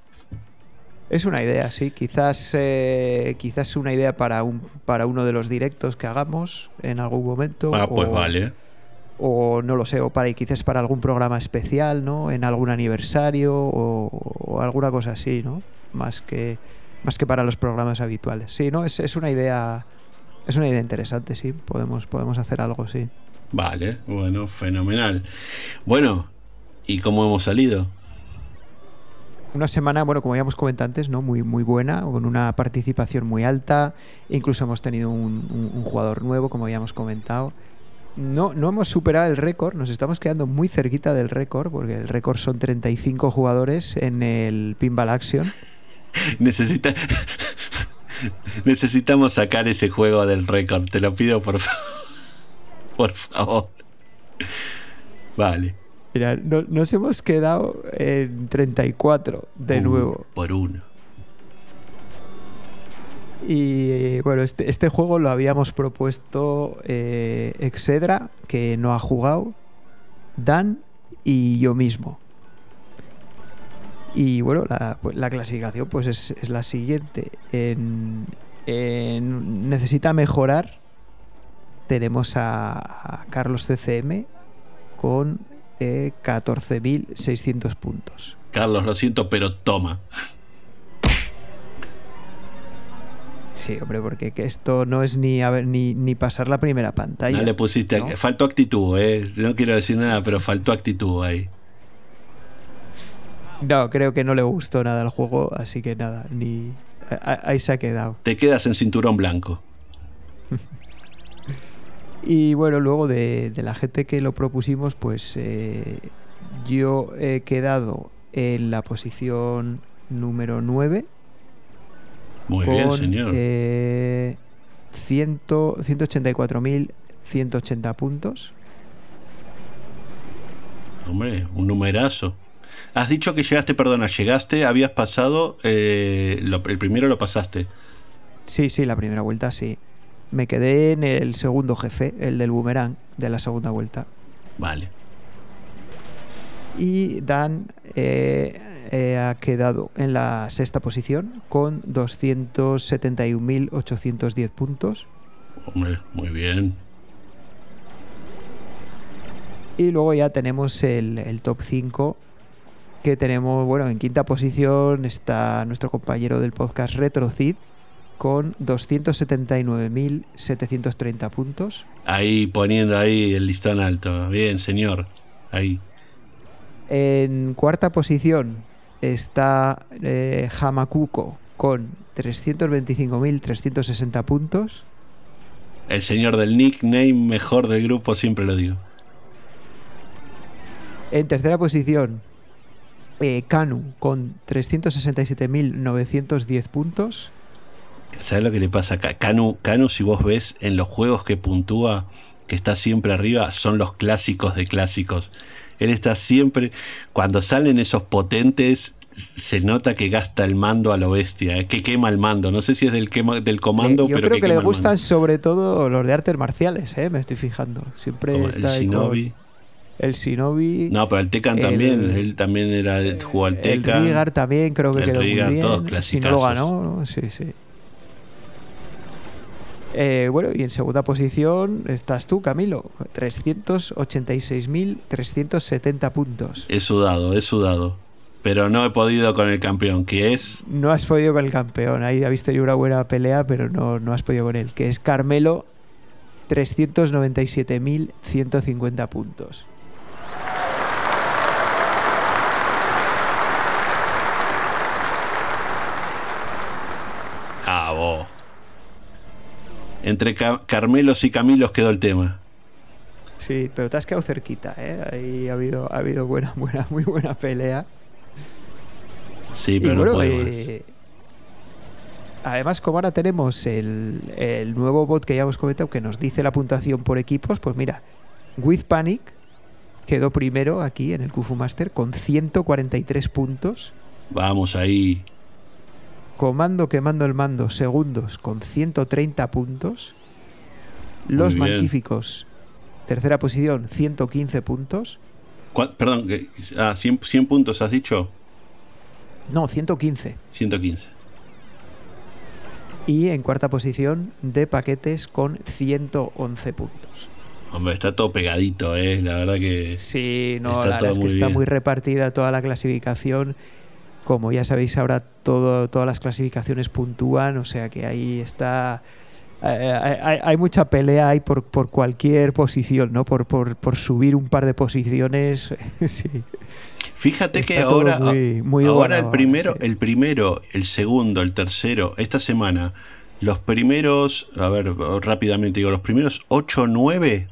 Es una idea, sí. Quizás, eh, quizás una idea para un para uno de los directos que hagamos en algún momento. Ah, pues o, vale. O no lo sé, o para quizás para algún programa especial, ¿no? En algún aniversario o, o alguna cosa así, ¿no? Más que más que para los programas habituales. Sí, no, es, es una idea es una idea interesante, sí. Podemos podemos hacer algo, sí. Vale, bueno, fenomenal. Bueno, ¿y cómo hemos salido? Una semana, bueno, como habíamos comentado antes, ¿no? Muy, muy buena, con una participación muy alta. Incluso hemos tenido un, un- un jugador nuevo, como habíamos comentado. No, no hemos superado el récord, nos estamos quedando muy cerquita del récord, porque el récord son 35 jugadores en el Pinball Action. Necesita... Necesitamos sacar ese juego del récord, te lo pido por favor. Por favor. Vale. Mira, no- nos hemos quedado en 34 de Uh, nuevo. Por uno. Y bueno, este, este juego lo habíamos propuesto eh, Excedra, que no ha jugado, Dan y yo mismo. Y bueno, la, la clasificación pues es, la siguiente. En, necesita mejorar. Tenemos a, a Carlos CCM con eh, 14.600 puntos. Carlos, lo siento, pero toma. Sí, hombre, porque que esto no es ni, a ver, ni, ni pasar la primera pantalla. No le pusiste... ¿no? Faltó actitud, ¿eh? No quiero decir nada, pero faltó actitud ahí. No, creo que no le gustó nada el juego, así que nada, ni ahí se ha quedado. Te quedas en cinturón blanco. Y bueno, luego de, de la gente que lo propusimos, pues eh, yo he quedado en la posición número 9 Muy con bien, señor. eh, 100 184.180 puntos. Hombre, un numerazo. Has dicho que llegaste, perdona, llegaste, habías pasado, eh, lo- el primero lo pasaste. Sí, sí, la primera vuelta sí. Me quedé en el segundo jefe, el del boomerang de la segunda vuelta. Vale. Y Dan eh, eh, ha quedado en la sexta posición con 271.810 puntos. Hombre, muy bien. Y luego ya tenemos el, el top 5 que tenemos, bueno, en quinta posición está nuestro compañero del podcast RetroCid con 279.730 puntos. Ahí poniendo ahí el listón alto. Bien, señor. Ahí. En cuarta posición está eh, Hamakuko con 325.360 puntos. El señor del nickname mejor del grupo, siempre lo digo. En tercera posición, eh, Kanu con 367.910 puntos. ¿Sabes lo que le pasa acá? Kanu, Kanu, si vos ves en los juegos que puntúa, que está siempre arriba, son los clásicos de clásicos. Él está siempre, cuando salen esos potentes, se nota que gasta el mando a lo bestia, eh, que quema el mando. No sé si es del, quema, del comando, Eh, yo pero creo que, le el gustan sobre todo los de artes marciales, eh, me estoy fijando. Siempre Como está el ahí con Shinobi. el Shinobi. No, pero el Tekken el- también, él también era jugó al El Tekken. Rigar también creo que El quedó Rigar, muy todos bien. Si no lo clasicazos. ganó, ¿no? sí, sí. Eh, bueno, y en segunda posición estás tú, Camilo. 386.370 puntos. He sudado, he sudado. Pero no he podido con el campeón, que es No has podido con el campeón. Ahí habéis tenido una buena pelea, pero no, no has podido con él. Que es Carmelo, 397.150 puntos. Ah, vos. Entre Ca- Carmelos y Camilos quedó el tema. Sí, pero te has quedado cerquita, ¿eh? Ahí ha habido, ha habido buena, buena, muy buena pelea. Sí, Y pero bueno, no eh, además, como ahora tenemos el, el nuevo bot que ya hemos comentado que nos dice la puntuación por equipos, pues mira, With Panic quedó primero aquí en el Kufu Master con 143 puntos. Vamos ahí. Comando quemando el mando, segundos con 130 puntos. Los. Magníficos, tercera posición, 115 puntos. ¿Cuál- Perdón, ah, 100, 100 puntos has dicho. No, 115. 115. Y en cuarta posición, de paquetes con 111 puntos. Hombre, está todo pegadito, ¿eh? La verdad que... Sí, no, la verdad es que está muy repartida toda la clasificación. Como ya sabéis, ahora todo, todas las clasificaciones puntúan, o sea que ahí está. eh, Hay, hay- hay mucha pelea ahí por, por cualquier posición, ¿no? Por, por, por subir un par de posiciones. sí. Fíjate que Está ahora, muy- muy ahora bueno el primero, sí. el primero, el segundo, el tercero, esta semana, los primeros, a ver, rápidamente digo, los primeros 8 o 9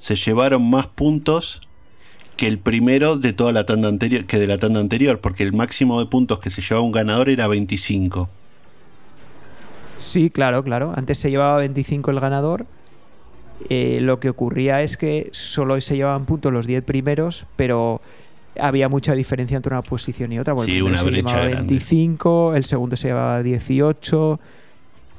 se llevaron más puntos que el primero de toda la tanda anterior, que de la tanda anterior, porque el máximo de puntos que se llevaba un ganador era 25. Sí, claro, claro. Antes se llevaba 25 el ganador. Eh, lo que ocurría es que solo se llevaban puntos los 10 primeros, pero había mucha diferencia entre una posición y otra. porque Sí, el una se brecha llevaba grande. 25, el segundo se llevaba 18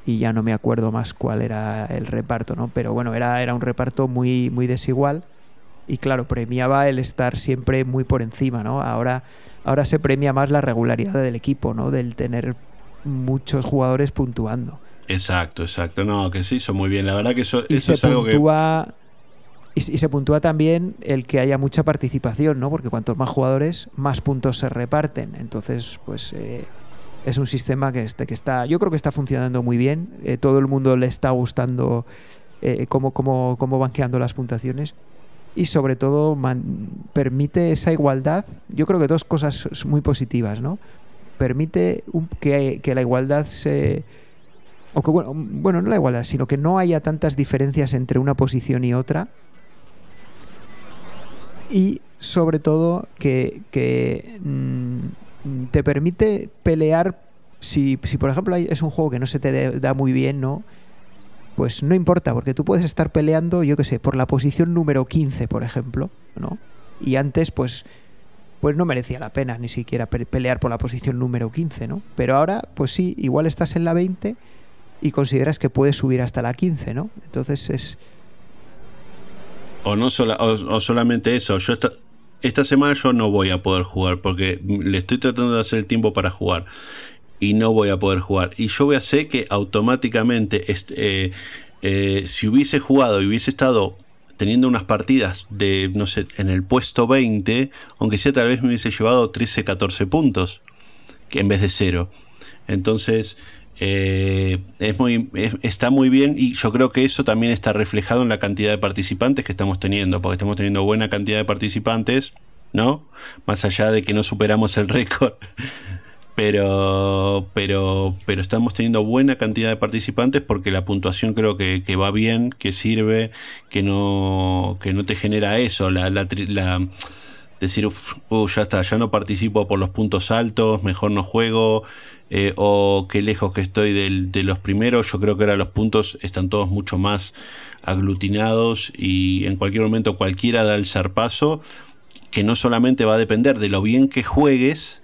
y ya no me acuerdo más cuál era el reparto, ¿no? Pero bueno, era, era un reparto muy, muy desigual y claro, premiaba el estar siempre muy por encima, ¿no? Ahora, ahora se premia más la regularidad del equipo, ¿no? Del tener muchos jugadores puntuando. Exacto, exacto. No, que se hizo muy bien. La verdad que eso, Y eso se es algo que... y, y se puntúa también el que haya mucha participación, ¿no? Porque cuantos más jugadores, más puntos se reparten. Entonces, pues eh, es un sistema que, este, que está, yo creo que está funcionando muy bien. Eh, todo el mundo le está gustando eh, cómo, cómo, cómo van quedando las puntuaciones. Y sobre todo permite esa igualdad. Yo creo que dos cosas muy positivas, ¿no? Permite que, que la igualdad se, o bueno, bueno, no la igualdad, sino que no haya tantas diferencias entre una posición y otra. Y sobre todo que, que, mm, te permite pelear. Si, si, por ejemplo es un juego que no se te da muy bien, ¿no? Pues no importa, porque tú puedes estar peleando, yo qué sé, por la posición número 15, por ejemplo, ¿no? Y antes, pues, pues no merecía la pena ni siquiera pe- pelear por la posición número 15, ¿no? Pero ahora, pues sí, igual estás en la 20 y consideras que puedes subir hasta la 15, ¿no? Entonces es... O no sola- o solamente eso. Yo esta, esta semana yo no voy a poder jugar porque le estoy tratando de hacer el tiempo para jugar y no voy a poder jugar. Y yo voy a hacer que automáticamente, este, eh, eh, si hubiese jugado y hubiese estado teniendo unas partidas de, no sé, en el puesto 20, aunque sea tal vez me hubiese llevado 13, 14 puntos, en vez de cero. Entonces, Eh, está muy bien y yo creo que eso también está reflejado en la cantidad de participantes que estamos teniendo, porque estamos teniendo buena cantidad de participantes, ¿no? Más allá de que no superamos el récord. Pero, pero, pero estamos teniendo buena cantidad de participantes porque la puntuación creo que, va bien, que sirve, que no, que no te genera eso, la, la, la- decir, "Uf, uh, ya está, ya no participo por los puntos altos, mejor no juego, eh, o qué lejos que estoy del- de los primeros. Yo creo que ahora los puntos están todos mucho más aglutinados y en cualquier momento cualquiera da el zarpazo, que no solamente va a depender de lo bien que juegues,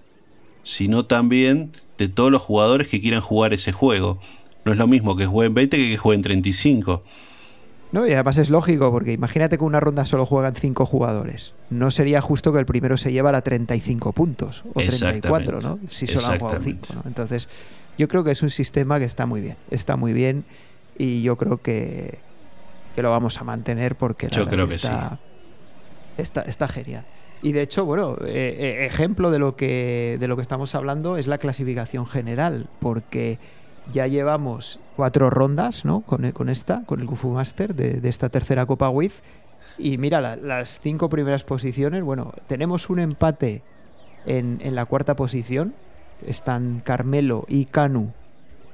sino también de todos los jugadores que quieran jugar ese juego. No es lo mismo que jueguen 20 que que jueguen 35. No, y además es lógico, porque imagínate que una ronda solo juegan 5 jugadores. No sería justo que el primero se llevara 35 puntos o 34, ¿no? Si solo han jugado 5, Exactamente. ¿no? Entonces, yo creo que es un sistema que está muy bien. Está muy bien y yo creo que, que lo vamos a mantener porque la Yo creo que está, está, está genial. Y de hecho, bueno, eh, eh, ejemplo de lo, que, de lo que estamos hablando es la clasificación general, porque ya llevamos cuatro rondas ¿no? con, con esta, con el Kufu Master de, de esta tercera Copa Wiz. Y mira, la- las cinco primeras posiciones, bueno, tenemos un empate en, en la cuarta posición. Están Carmelo y Canu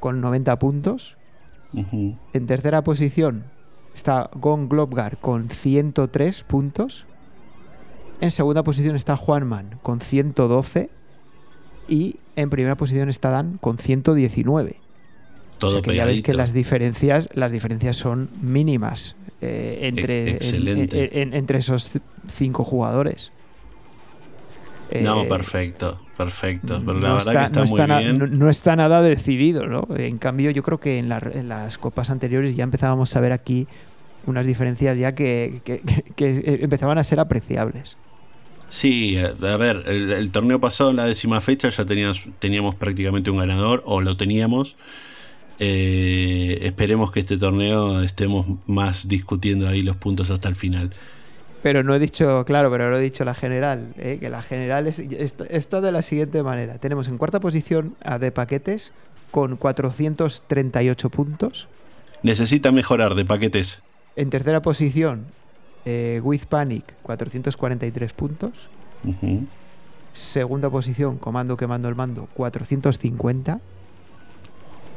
con 90 puntos. En tercera posición está Gon Globgar con 103 puntos. En segunda posición está Juanman con 112. Y en primera posición está Dan con 119. Todo o sea que ya ves que las diferencias, las diferencias son mínimas eh, entre, Ex- excelente. en- en- entre esos cinco jugadores. No, Eh, perfecto, perfecto. Pero la no verdad que está no muy está na- bien. no- no está nada decidido, ¿no? En cambio, yo creo que en, la- en las copas anteriores ya empezábamos a ver aquí unas diferencias ya que, que- que- que empezaban a ser apreciables. Sí, a ver, el, el torneo pasado en la décima fecha ya tenías- teníamos prácticamente un ganador, o lo teníamos. Eh, esperemos que este torneo estemos más discutiendo ahí los puntos hasta el final. Pero no he dicho, claro, pero no he dicho la general, ¿eh? que la general es, está, está de la siguiente manera. Tenemos en cuarta posición a De Paquetes con 438 puntos. Necesita mejorar de paquetes. En tercera posición, eh, With Panic, 443 puntos. Segunda posición, Comando Quemando el Mando, 450.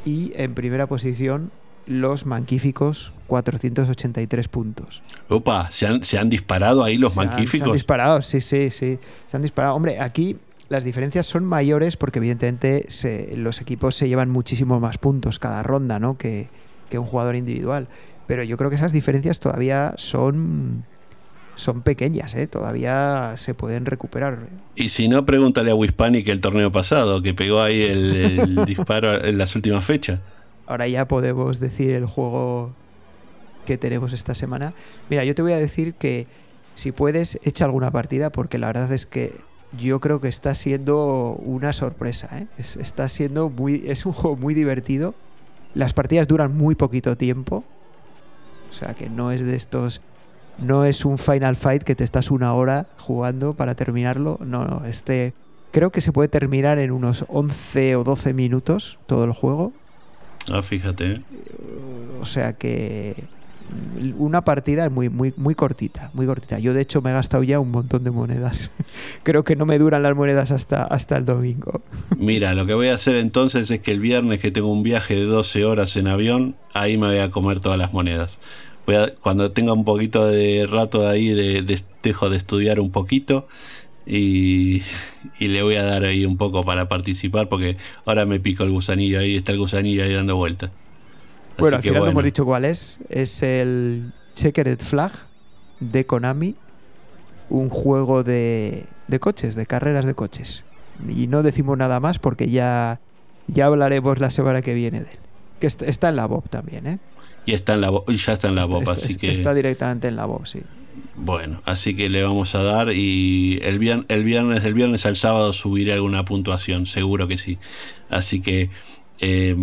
Y en primera posición, Los Manquíficos, 483 puntos. Opa, ¿se han, se han disparado ahí los Se han- Se han disparado, sí, sí, sí. Se han disparado. Hombre, aquí las diferencias son mayores porque evidentemente se- los equipos se llevan muchísimo más puntos cada ronda, ¿no? Que, que un jugador individual. Pero yo creo que esas diferencias todavía son, son pequeñas, ¿eh? Todavía se pueden recuperar. Y si no, pregúntale a Wispanic el torneo pasado, que pegó ahí el, el disparo en las últimas fechas. Ahora ya podemos decir el juego que tenemos esta semana. Mira, yo te voy a decir que si puedes, echa alguna partida, porque la verdad es que yo creo que está siendo una sorpresa. ¿eh? Es, está siendo muy, es un juego muy divertido. Las partidas duran muy poquito tiempo. O sea que no es de estos. No es un Final Fight que te estás una hora jugando para terminarlo. No, no. Este. Creo que se puede terminar en unos 11 o 12 minutos todo el juego. Ah, fíjate. O sea que una partida muy, muy, muy cortita, muy cortita. Yo de hecho me he gastado ya un montón de monedas. Creo que no me duran las monedas hasta, hasta el domingo. Mira, lo que voy a hacer entonces es que el viernes que tengo un viaje de 12 horas en avión, ahí me voy a comer todas las monedas. Voy a- cuando tenga un poquito de rato ahí, de, de- dejo de estudiar un poquito y, y le voy a dar ahí un poco para participar porque ahora me pico el gusanillo ahí, está el gusanillo ahí dando vueltas. Así bueno, al final no hemos dicho cuál es. Es el Checkered Flag de Konami. Un juego de, de coches, de carreras de coches. Y no decimos nada más porque ya, ya hablaremos la semana que viene de él. Que est- está en la Bob también, ¿eh? Y está en la ya está en la Está- boca, está- así que está directamente en la Bob, sí. bueno, así que le vamos a dar y el viernes, el viernes del viernes al sábado subiré alguna puntuación, seguro que sí. Así que eh,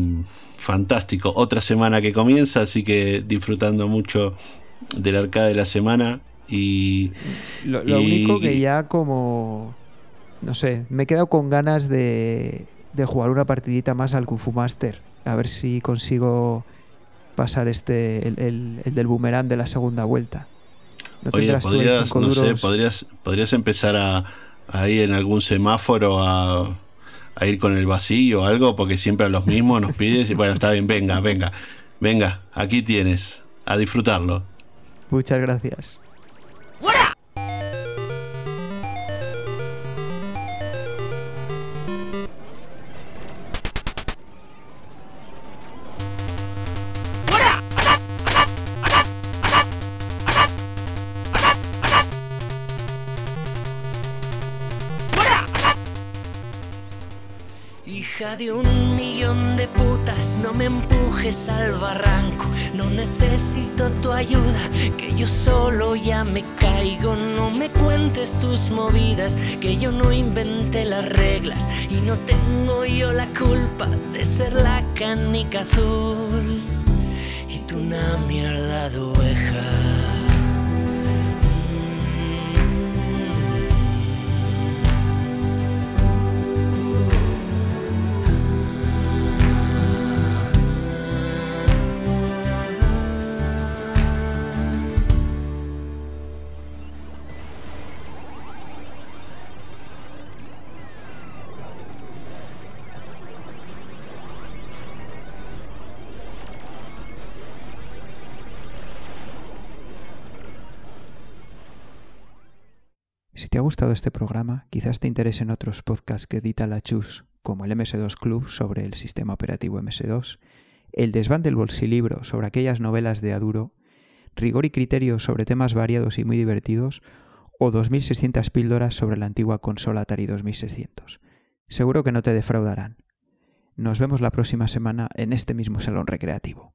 fantástico, otra semana que comienza, así que disfrutando mucho del arcade de la semana y Lo, lo Y- único que ya como... No sé, me he quedado con ganas de, de jugar una partidita más al Kung Fu Master. A ver si consigo pasar este, el, el- el del boomerang de la segunda vuelta. ¿No Oye, tendrás tú ahí podrías, cinco no sé, podrías, podrías empezar a, a ir en algún semáforo a, a ir con el vacío o algo, porque siempre a los mismos nos pides y bueno, está bien, venga, venga, venga, aquí tienes, a disfrutarlo. Muchas gracias. No tengo yo la culpa de ser la canica azul. Y tú una mierda de. Gustado este programa, quizás te interesen otros podcasts que edita la Chus, como el MS2 Club sobre el sistema operativo MS2, el Desván del Bolsilibro sobre aquellas novelas de Aduro, Rigor y Criterio sobre temas variados y muy divertidos, o 2600 píldoras sobre la antigua consola Atari 2600. Seguro que no te defraudarán. Nos vemos la próxima semana en este mismo salón recreativo.